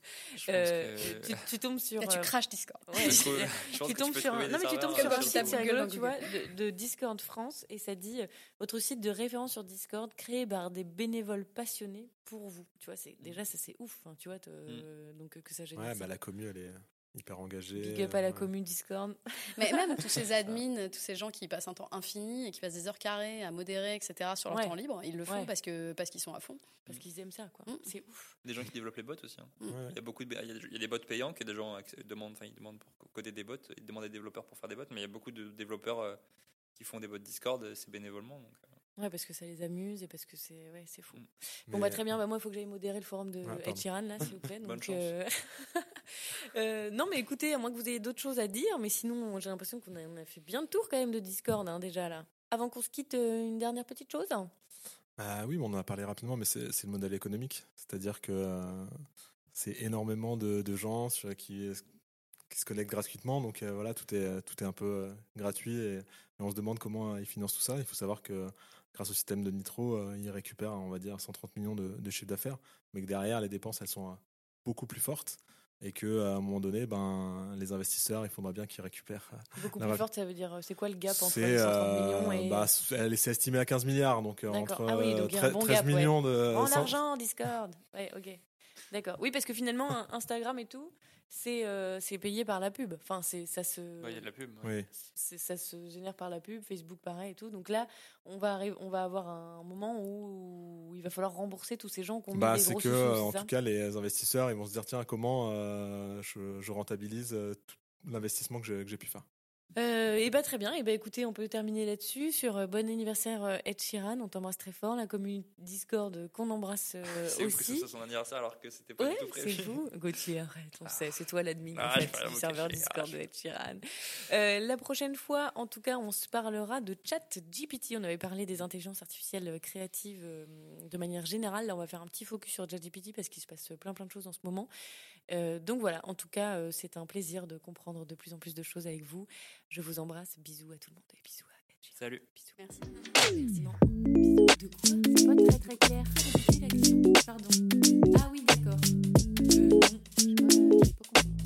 euh, que- tu, tu tombes sur. Là, tu euh, craches Discord. ouais, Je trouve- tu- tu tombes sur un, non mais tu tombes sur un site, rigolo, tu vois, de, de Discord France, et ça dit euh, votre site de référence sur Discord créé par des bénévoles passionnés pour vous. Tu vois, c'est déjà ça c'est ouf, hein, tu vois, te- donc euh, que ça génère. Ouais, bah, la commu, elle est hyper engagée. Big up à la ouais. commune Discord. Mais même tous ces admins, tous ces gens qui passent un temps infini et qui passent des heures carrées à modérer, etc., sur leur Ouais. temps libre, ils le font Ouais. parce que parce qu'ils sont à fond. Parce qu'ils aiment ça, quoi. Mm. C'est ouf. Des gens qui développent les bots aussi. hein. Ouais. Il y a beaucoup de, il y a des- il y a des bots payants que des gens demandent, enfin ils demandent pour coder des bots, ils demandent à des développeurs pour faire des bots, mais il y a beaucoup de développeurs euh, qui font des bots Discord, euh, c'est bénévolement. Donc, euh, Ouais, parce que ça les amuse et parce que c'est ouais, c'est fou. Mm. Bon, bah très bien. Bah, moi, il faut que j'aille modérer le forum de Ah, Ed. Sheeran, là, s'il vous plaît. Bonne chance. euh, euh, non, mais écoutez, à moins que vous ayez d'autres choses à dire, mais sinon, j'ai l'impression qu'on a, on a fait bien le tour quand même de Discord, hein, déjà, là. Avant qu'on se quitte, euh, une dernière petite chose Ah oui, on en a parlé rapidement, mais c'est le modèle économique. C'est-à-dire que euh, c'est énormément de, de gens sur- qui, qui se connectent gratuitement. Donc euh, voilà, tout est, tout est un peu euh, gratuit et, et on se demande comment ils financent tout ça. Il faut savoir que grâce au système de Nitro, euh, ils récupèrent, on va dire, 130 millions de, de chiffre d'affaires, mais que derrière, les dépenses, elles sont euh, beaucoup plus fortes et qu'à un moment donné, ben, les investisseurs, il faudra bien qu'ils récupèrent. euh, Beaucoup plus forte, ça veut dire, euh, c'est quoi le gap entre C'est les 130 euh, millions et... bah, c'est- elle est c'est estimé à 15 milliards, donc euh, entre Ah oui, euh, donc il y a un 13, bon 13 gap, ouais. millions de. En argent, Discord. Ouais, ok. D'accord. Oui, parce que finalement, Instagram et tout, c'est euh, c'est payé par la pub. Enfin, c'est ça se... ouais, il y a de la pub. ouais. Oui. c'est- ça se génère par la pub, Facebook pareil et tout. Donc là, on va, arri- on va avoir un moment où il va falloir rembourser tous ces gens qui ont mis Bah, des c'est grosses que, sous, euh, en tout cas, les investisseurs, ils vont se dire tiens, comment euh, je, je rentabilise euh, tout l'investissement que j'ai pu faire. Euh, et bah très bien. Et bah écoutez, on peut terminer là-dessus sur euh, bon anniversaire euh, Ed Sheeran. On t'embrasse très fort. La commune Discord euh, qu'on embrasse euh, C'est aussi. soit son anniversaire alors que c'était pas Ouais, du tout c'est prévu. fou. Gauthier, arrête, on sait, c'est toi l'admin Ah, en fait, du vous serveur cacher. Discord Ah, de Ed Sheeran. La prochaine fois, en tout cas, on se parlera de chat GPT. On avait parlé des intelligences artificielles créatives de manière générale. Là, on va faire un petit focus sur chat GPT parce qu'il se passe plein plein de choses en ce moment. Euh, donc voilà, en tout cas, euh, c'est un plaisir de comprendre de plus en plus de choses avec vous. Je vous embrasse. Bisous à tout le monde et bisous à Ed Sheeran. Salut. Bisous. Merci. Merci. Non. Bisous. De quoi C'est pas très très clair. Pardon. Ah oui, d'accord. Euh, non, je sais pas, j'ai pas compris.